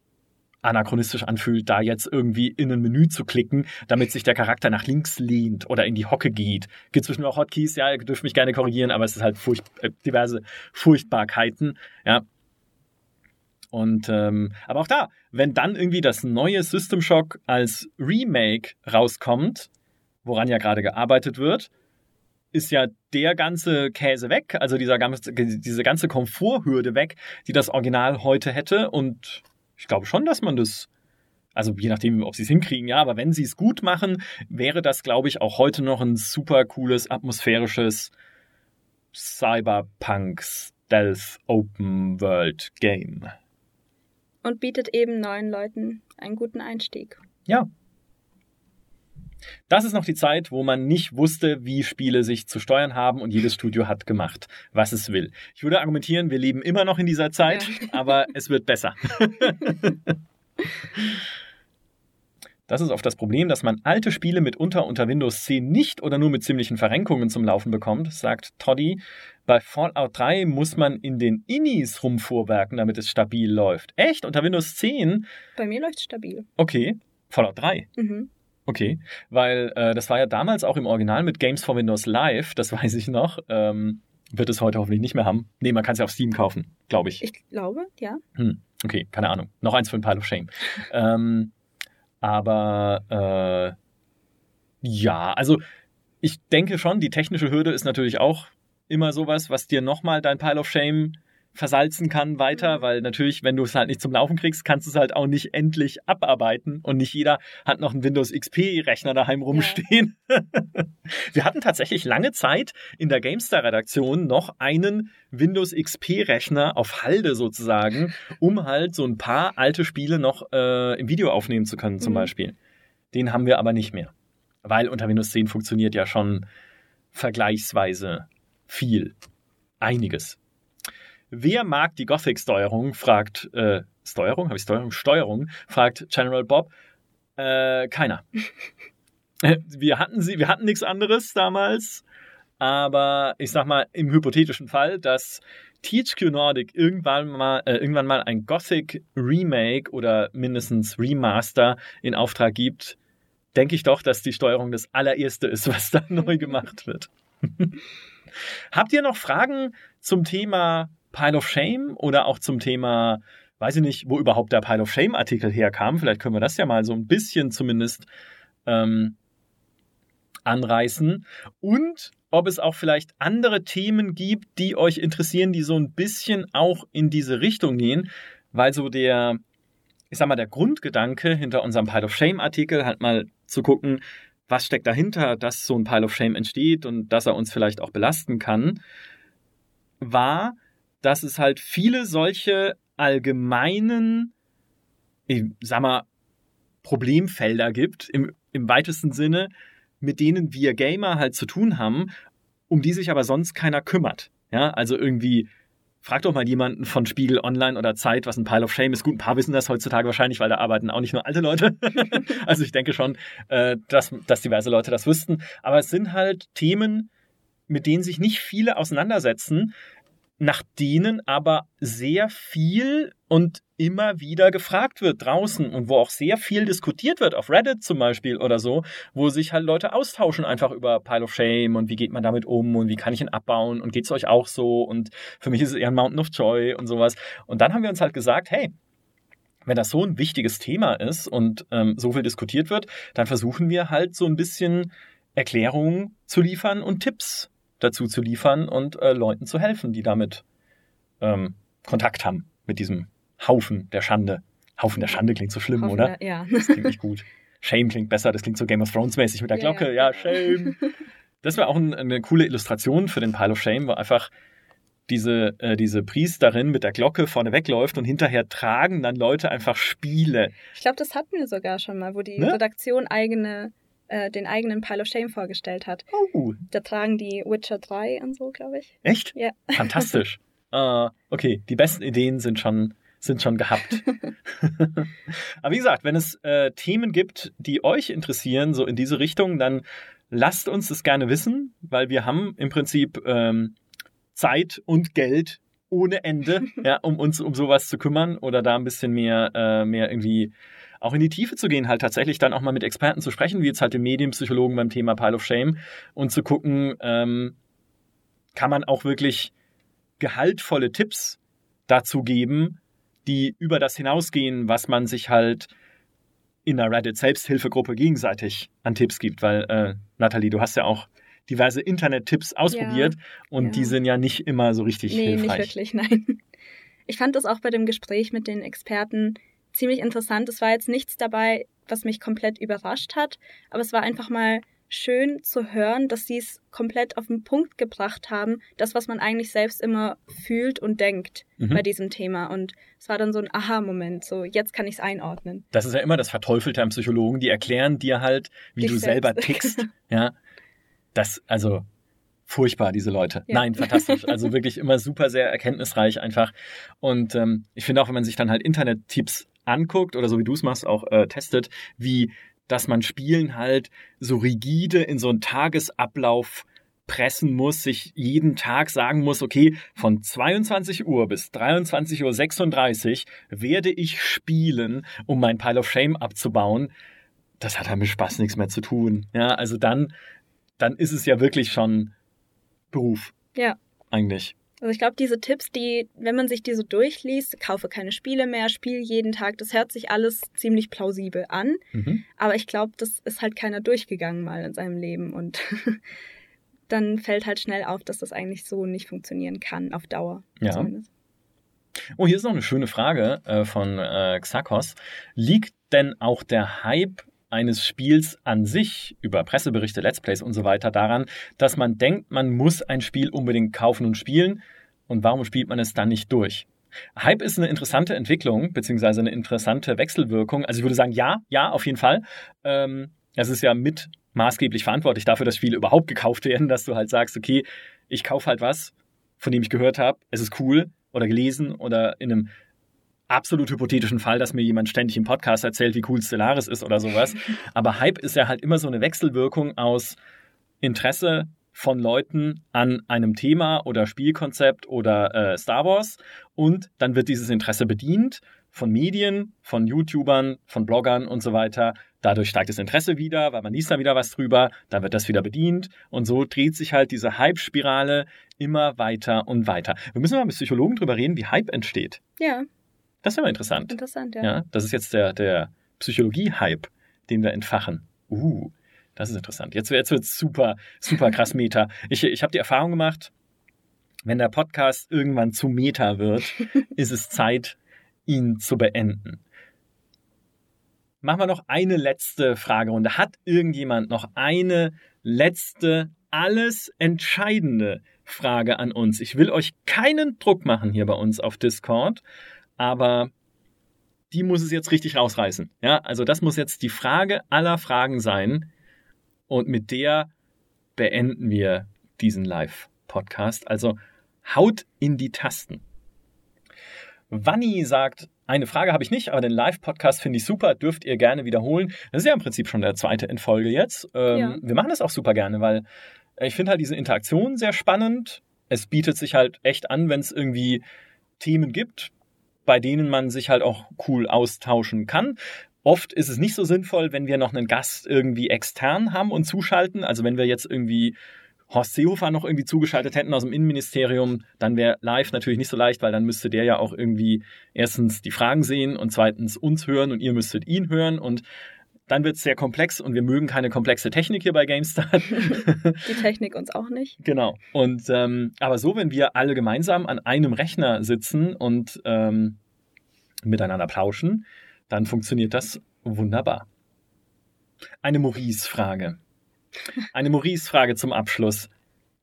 A: anachronistisch anfühlt, da jetzt irgendwie in ein Menü zu klicken, damit sich der Charakter nach links lehnt oder in die Hocke geht. Gibt zwischen auch Hotkeys, ja, ihr dürft mich gerne korrigieren, aber es ist halt furcht, äh, diverse Furchtbarkeiten, ja. Und ähm, aber auch da, wenn dann irgendwie das neue System Shock als Remake rauskommt, woran ja gerade gearbeitet wird, ist ja der ganze Käse weg, also dieser diese ganze Komforthürde weg, die das Original heute hätte. Und ich glaube schon, dass man das, also je nachdem, ob sie es hinkriegen, ja, aber wenn sie es gut machen, wäre das, glaube ich, auch heute noch ein super cooles, atmosphärisches Cyberpunk Stealth Open World Game
B: und bietet eben neuen Leuten einen guten Einstieg.
A: Ja. Das ist noch die Zeit, wo man nicht wusste, wie Spiele sich zu steuern haben und jedes Studio hat gemacht, was es will. Ich würde argumentieren, wir leben immer noch in dieser Zeit, ja. aber es wird besser. Das ist oft das Problem, dass man alte Spiele mitunter unter Windows 10 nicht oder nur mit ziemlichen Verrenkungen zum Laufen bekommt, sagt Toddy. Bei Fallout 3 muss man in den Innis rumfuhrwerken, damit es stabil läuft. Echt? Unter Windows 10?
B: Bei mir läuft es stabil.
A: Okay. Fallout 3? Mhm. Okay, weil äh, das war ja damals auch im Original mit Games for Windows Live, das weiß ich noch. Ähm, wird es heute hoffentlich nicht mehr haben. Nee, man kann es ja auf Steam kaufen, glaube ich.
B: Ich glaube, ja.
A: Hm, okay, keine Ahnung. Noch eins für ein Pile of Shame. ähm, aber äh, ja, also ich denke schon, die technische Hürde ist natürlich auch immer sowas, was dir nochmal dein Pile of Shame versalzen kann weiter, mhm. weil natürlich, wenn du es halt nicht zum Laufen kriegst, kannst du es halt auch nicht endlich abarbeiten und nicht jeder hat noch einen Windows XP-Rechner daheim rumstehen. Ja. Wir hatten tatsächlich lange Zeit in der GameStar-Redaktion noch einen Windows XP-Rechner auf Halde sozusagen, um halt so ein paar alte Spiele noch äh, im Video aufnehmen zu können zum mhm. Beispiel. Den haben wir aber nicht mehr, weil unter Windows 10 funktioniert ja schon vergleichsweise viel. Einiges. Wer mag die Gothic-Steuerung? fragt äh, Steuerung, habe ich Steuerung? Steuerung, fragt General Bob. Äh, keiner. wir hatten sie, wir hatten nichts anderes damals, aber ich sag mal, im hypothetischen Fall, dass THQ Nordic irgendwann mal, äh, irgendwann mal ein Gothic Remake oder mindestens Remaster in Auftrag gibt, denke ich doch, dass die Steuerung das allererste ist, was da neu gemacht wird. Habt ihr noch Fragen zum Thema Pile of Shame oder auch zum Thema, weiß ich nicht, wo überhaupt der Pile of Shame Artikel herkam. Vielleicht können wir das ja mal so ein bisschen zumindest ähm, anreißen. Und ob es auch vielleicht andere Themen gibt, die euch interessieren, die so ein bisschen auch in diese Richtung gehen, weil so der, ich sag mal, der Grundgedanke hinter unserem Pile of Shame Artikel halt mal zu gucken, was steckt dahinter, dass so ein Pile of Shame entsteht und dass er uns vielleicht auch belasten kann, war, dass es halt viele solche allgemeinen, ich sag mal, Problemfelder gibt, im, im weitesten Sinne, mit denen wir Gamer halt zu tun haben, um die sich aber sonst keiner kümmert. Ja, also irgendwie Frag doch mal jemanden von Spiegel Online oder Zeit, was ein Pile of Shame ist. Gut, ein paar wissen das heutzutage wahrscheinlich, weil da arbeiten auch nicht nur alte Leute. also ich denke schon, äh, dass, dass diverse Leute das wüssten. Aber es sind halt Themen, mit denen sich nicht viele auseinandersetzen, nach denen aber sehr viel und immer wieder gefragt wird draußen und wo auch sehr viel diskutiert wird, auf Reddit zum Beispiel oder so, wo sich halt Leute austauschen einfach über Pile of Shame und wie geht man damit um und wie kann ich ihn abbauen und geht es euch auch so und für mich ist es eher ein Mountain of Joy und sowas. Und dann haben wir uns halt gesagt, hey, wenn das so ein wichtiges Thema ist und ähm, so viel diskutiert wird, dann versuchen wir halt so ein bisschen Erklärungen zu liefern und Tipps dazu zu liefern und äh, Leuten zu helfen, die damit ähm, Kontakt haben mit diesem Haufen der Schande. Haufen der Schande klingt so schlimm,
B: Haufen
A: oder?
B: der- ja.
A: Das klingt nicht gut. Shame klingt besser, das klingt so Game of Thrones mäßig mit der Glocke.
B: ja.
A: Ja, Shame. Das wäre auch ein, eine coole Illustration für den Pile of Shame, wo einfach diese, äh, diese Priesterin mit der Glocke vorne wegläuft und hinterher tragen dann Leute einfach Spiele.
B: Ich glaube, das hatten wir sogar schon mal, wo die
A: Ne?
B: Redaktion eigene, äh, den eigenen Pile of Shame vorgestellt hat.
A: Oh,
B: Da tragen die Witcher 3 und so, glaube ich.
A: echt?
B: Ja.
A: Fantastisch. äh, okay, die besten Ideen sind schon, sind schon gehabt. Aber wie gesagt, wenn es äh, Themen gibt, die euch interessieren, so in diese Richtung, dann lasst uns das gerne wissen, weil wir haben im Prinzip ähm, Zeit und Geld ohne Ende, ja, um uns um sowas zu kümmern oder da ein bisschen mehr, äh, mehr irgendwie auch in die Tiefe zu gehen, halt tatsächlich dann auch mal mit Experten zu sprechen, wie jetzt halt den Medienpsychologen beim Thema Pile of Shame und zu gucken, ähm, kann man auch wirklich gehaltvolle Tipps dazu geben, die über das hinausgehen, was man sich halt in der Reddit-Selbsthilfegruppe gegenseitig an Tipps gibt. Weil, äh, Nathalie, du hast ja auch diverse Internet-Tipps ausprobiert und
B: ja.
A: die sind ja nicht immer so richtig
B: nee,
A: hilfreich.
B: nicht wirklich, nein. Ich fand das auch bei dem Gespräch mit den Experten ziemlich interessant. Es war jetzt nichts dabei, was mich komplett überrascht hat, aber es war einfach mal schön zu hören, dass sie es komplett auf den Punkt gebracht haben, das, was man eigentlich selbst immer fühlt und denkt
A: Mhm.
B: bei diesem Thema. Und es war dann so ein Aha-Moment, so jetzt kann ich es einordnen.
A: Das ist ja immer das Verteufelte am Psychologen. Die erklären dir halt, wie
B: Dich
A: du selber
B: selbst.
A: tickst. Ja. Das, also, furchtbar, diese Leute.
B: Ja.
A: Nein, fantastisch. Also wirklich immer super sehr erkenntnisreich einfach. Und ähm, ich finde auch, wenn man sich dann halt Internet-Tipps anguckt oder so wie du es machst, auch äh, testet, wie dass man Spielen halt so rigide in so einen Tagesablauf pressen muss, sich jeden Tag sagen muss, okay, von 22 Uhr bis 23.36 Uhr werde ich spielen, um mein Pile of Shame abzubauen. Das hat halt mit Spaß nichts mehr zu tun. Ja, also dann, dann ist es ja wirklich schon Beruf.
B: Ja.
A: Eigentlich.
B: Also ich glaube, diese Tipps, die, wenn man sich die so durchliest, kaufe keine Spiele mehr, spiel jeden Tag, das hört sich alles ziemlich plausibel an.
A: Mhm.
B: Aber ich glaube, das ist halt keiner durchgegangen mal in seinem Leben und dann fällt halt schnell auf, dass das eigentlich so nicht funktionieren kann, auf Dauer.
A: Ja.
B: zumindest.
A: Oh, hier ist noch eine schöne Frage äh, von äh, Xakos. Liegt denn auch der Hype eines Spiels an sich über Presseberichte, Let's Plays und so weiter daran, dass man denkt, man muss ein Spiel unbedingt kaufen und spielen und warum spielt man es dann nicht durch? Hype ist eine interessante Entwicklung, beziehungsweise eine interessante Wechselwirkung. Also ich würde sagen, ja, ja, auf jeden Fall. Ähm, es ist ja mit maßgeblich verantwortlich dafür, dass Spiele überhaupt gekauft werden, dass du halt sagst, okay, ich kaufe halt was, von dem ich gehört habe, es ist cool oder gelesen oder in einem absolut hypothetischen Fall, dass mir jemand ständig im Podcast erzählt, wie cool Stellaris ist oder sowas. Aber Hype ist ja halt immer so eine Wechselwirkung aus Interesse von Leuten an einem Thema oder Spielkonzept oder äh, Star Wars und dann wird dieses Interesse bedient von Medien, von YouTubern, von Bloggern und so weiter. Dadurch steigt das Interesse wieder, weil man liest da wieder was drüber, dann wird das wieder bedient und so dreht sich halt diese Hype-Spirale immer weiter und weiter. Wir müssen mal mit Psychologen drüber reden, wie Hype entsteht.
B: Ja,
A: Das ist immer interessant.
B: interessant, ja.
A: Ja, das ist jetzt der, der Psychologie-Hype, den wir entfachen. Uh, das ist interessant. Jetzt, jetzt wird super, super krass Meta. Ich, ich habe die Erfahrung gemacht, wenn der Podcast irgendwann zu Meta wird, ist es Zeit, ihn zu beenden. Machen wir noch eine letzte Fragerunde. Hat irgendjemand noch eine letzte, alles entscheidende Frage an uns? Ich will euch keinen Druck machen hier bei uns auf Discord, aber die muss es jetzt richtig rausreißen. Ja, also das muss jetzt die Frage aller Fragen sein. Und mit der beenden wir diesen Live-Podcast. Also haut in die Tasten. Wanni sagt, eine Frage habe ich nicht, aber den Live-Podcast finde ich super, dürft ihr gerne wiederholen. Das ist ja im Prinzip schon der zweite in Folge jetzt. Ähm, ja. Wir machen das auch super gerne, weil ich finde halt diese Interaktion sehr spannend. Es bietet sich halt echt an, wenn es irgendwie Themen gibt, bei denen man sich halt auch cool austauschen kann. Oft ist es nicht so sinnvoll, wenn wir noch einen Gast irgendwie extern haben und zuschalten. Also wenn wir jetzt irgendwie Horst Seehofer noch irgendwie zugeschaltet hätten aus dem Innenministerium, dann wäre live natürlich nicht so leicht, weil dann müsste der ja auch irgendwie erstens die Fragen sehen und zweitens uns hören und ihr müsstet ihn hören und dann wird es sehr komplex und wir mögen keine komplexe Technik hier bei GameStart.
B: Die Technik uns auch nicht.
A: Genau. Und ähm, aber so, wenn wir alle gemeinsam an einem Rechner sitzen und ähm, miteinander plauschen, dann funktioniert das wunderbar. Eine Maurice-Frage. Eine Maurice-Frage zum Abschluss.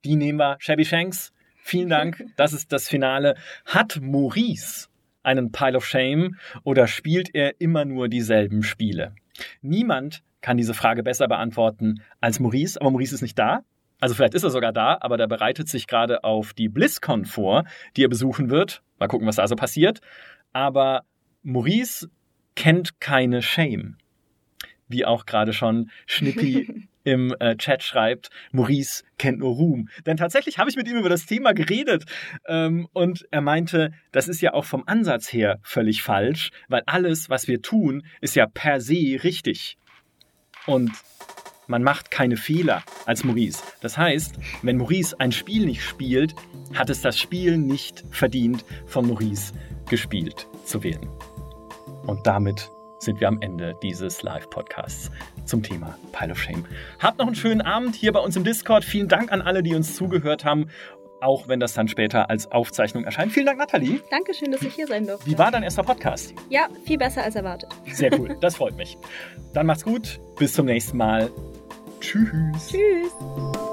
A: Die nehmen wir. Shabby Shanks, vielen Dank. Das ist das Finale. Hat Maurice einen Pile of Shame oder spielt er immer nur dieselben Spiele? Niemand kann diese Frage besser beantworten als Maurice, aber Maurice ist nicht da. Also vielleicht ist er sogar da, aber der bereitet sich gerade auf die BlizzCon vor, die er besuchen wird. Mal gucken, was da so passiert. Aber Maurice kennt keine Shame. Wie auch gerade schon Schnippi im äh, Chat schreibt, Maurice kennt nur Ruhm. Denn tatsächlich habe ich mit ihm über das Thema geredet ähm, und er meinte, das ist ja auch vom Ansatz her völlig falsch, weil alles, was wir tun, ist ja per se richtig. Und man macht keine Fehler als Maurice. Das heißt, wenn Maurice ein Spiel nicht spielt, hat es das Spiel nicht verdient, von Maurice gespielt zu werden. Und damit sind wir am Ende dieses Live-Podcasts zum Thema Pile of Shame. Habt noch einen schönen Abend hier bei uns im Discord. Vielen Dank an alle, die uns zugehört haben. Auch wenn das dann später als Aufzeichnung erscheint. Vielen Dank, Nathalie.
B: Dankeschön, dass ich hier sein durfte.
A: Wie war dein erster Podcast?
B: Ja, viel besser als erwartet.
A: Sehr cool, das freut mich. Dann macht's gut. Bis zum nächsten Mal. Tschüss.
B: Tschüss.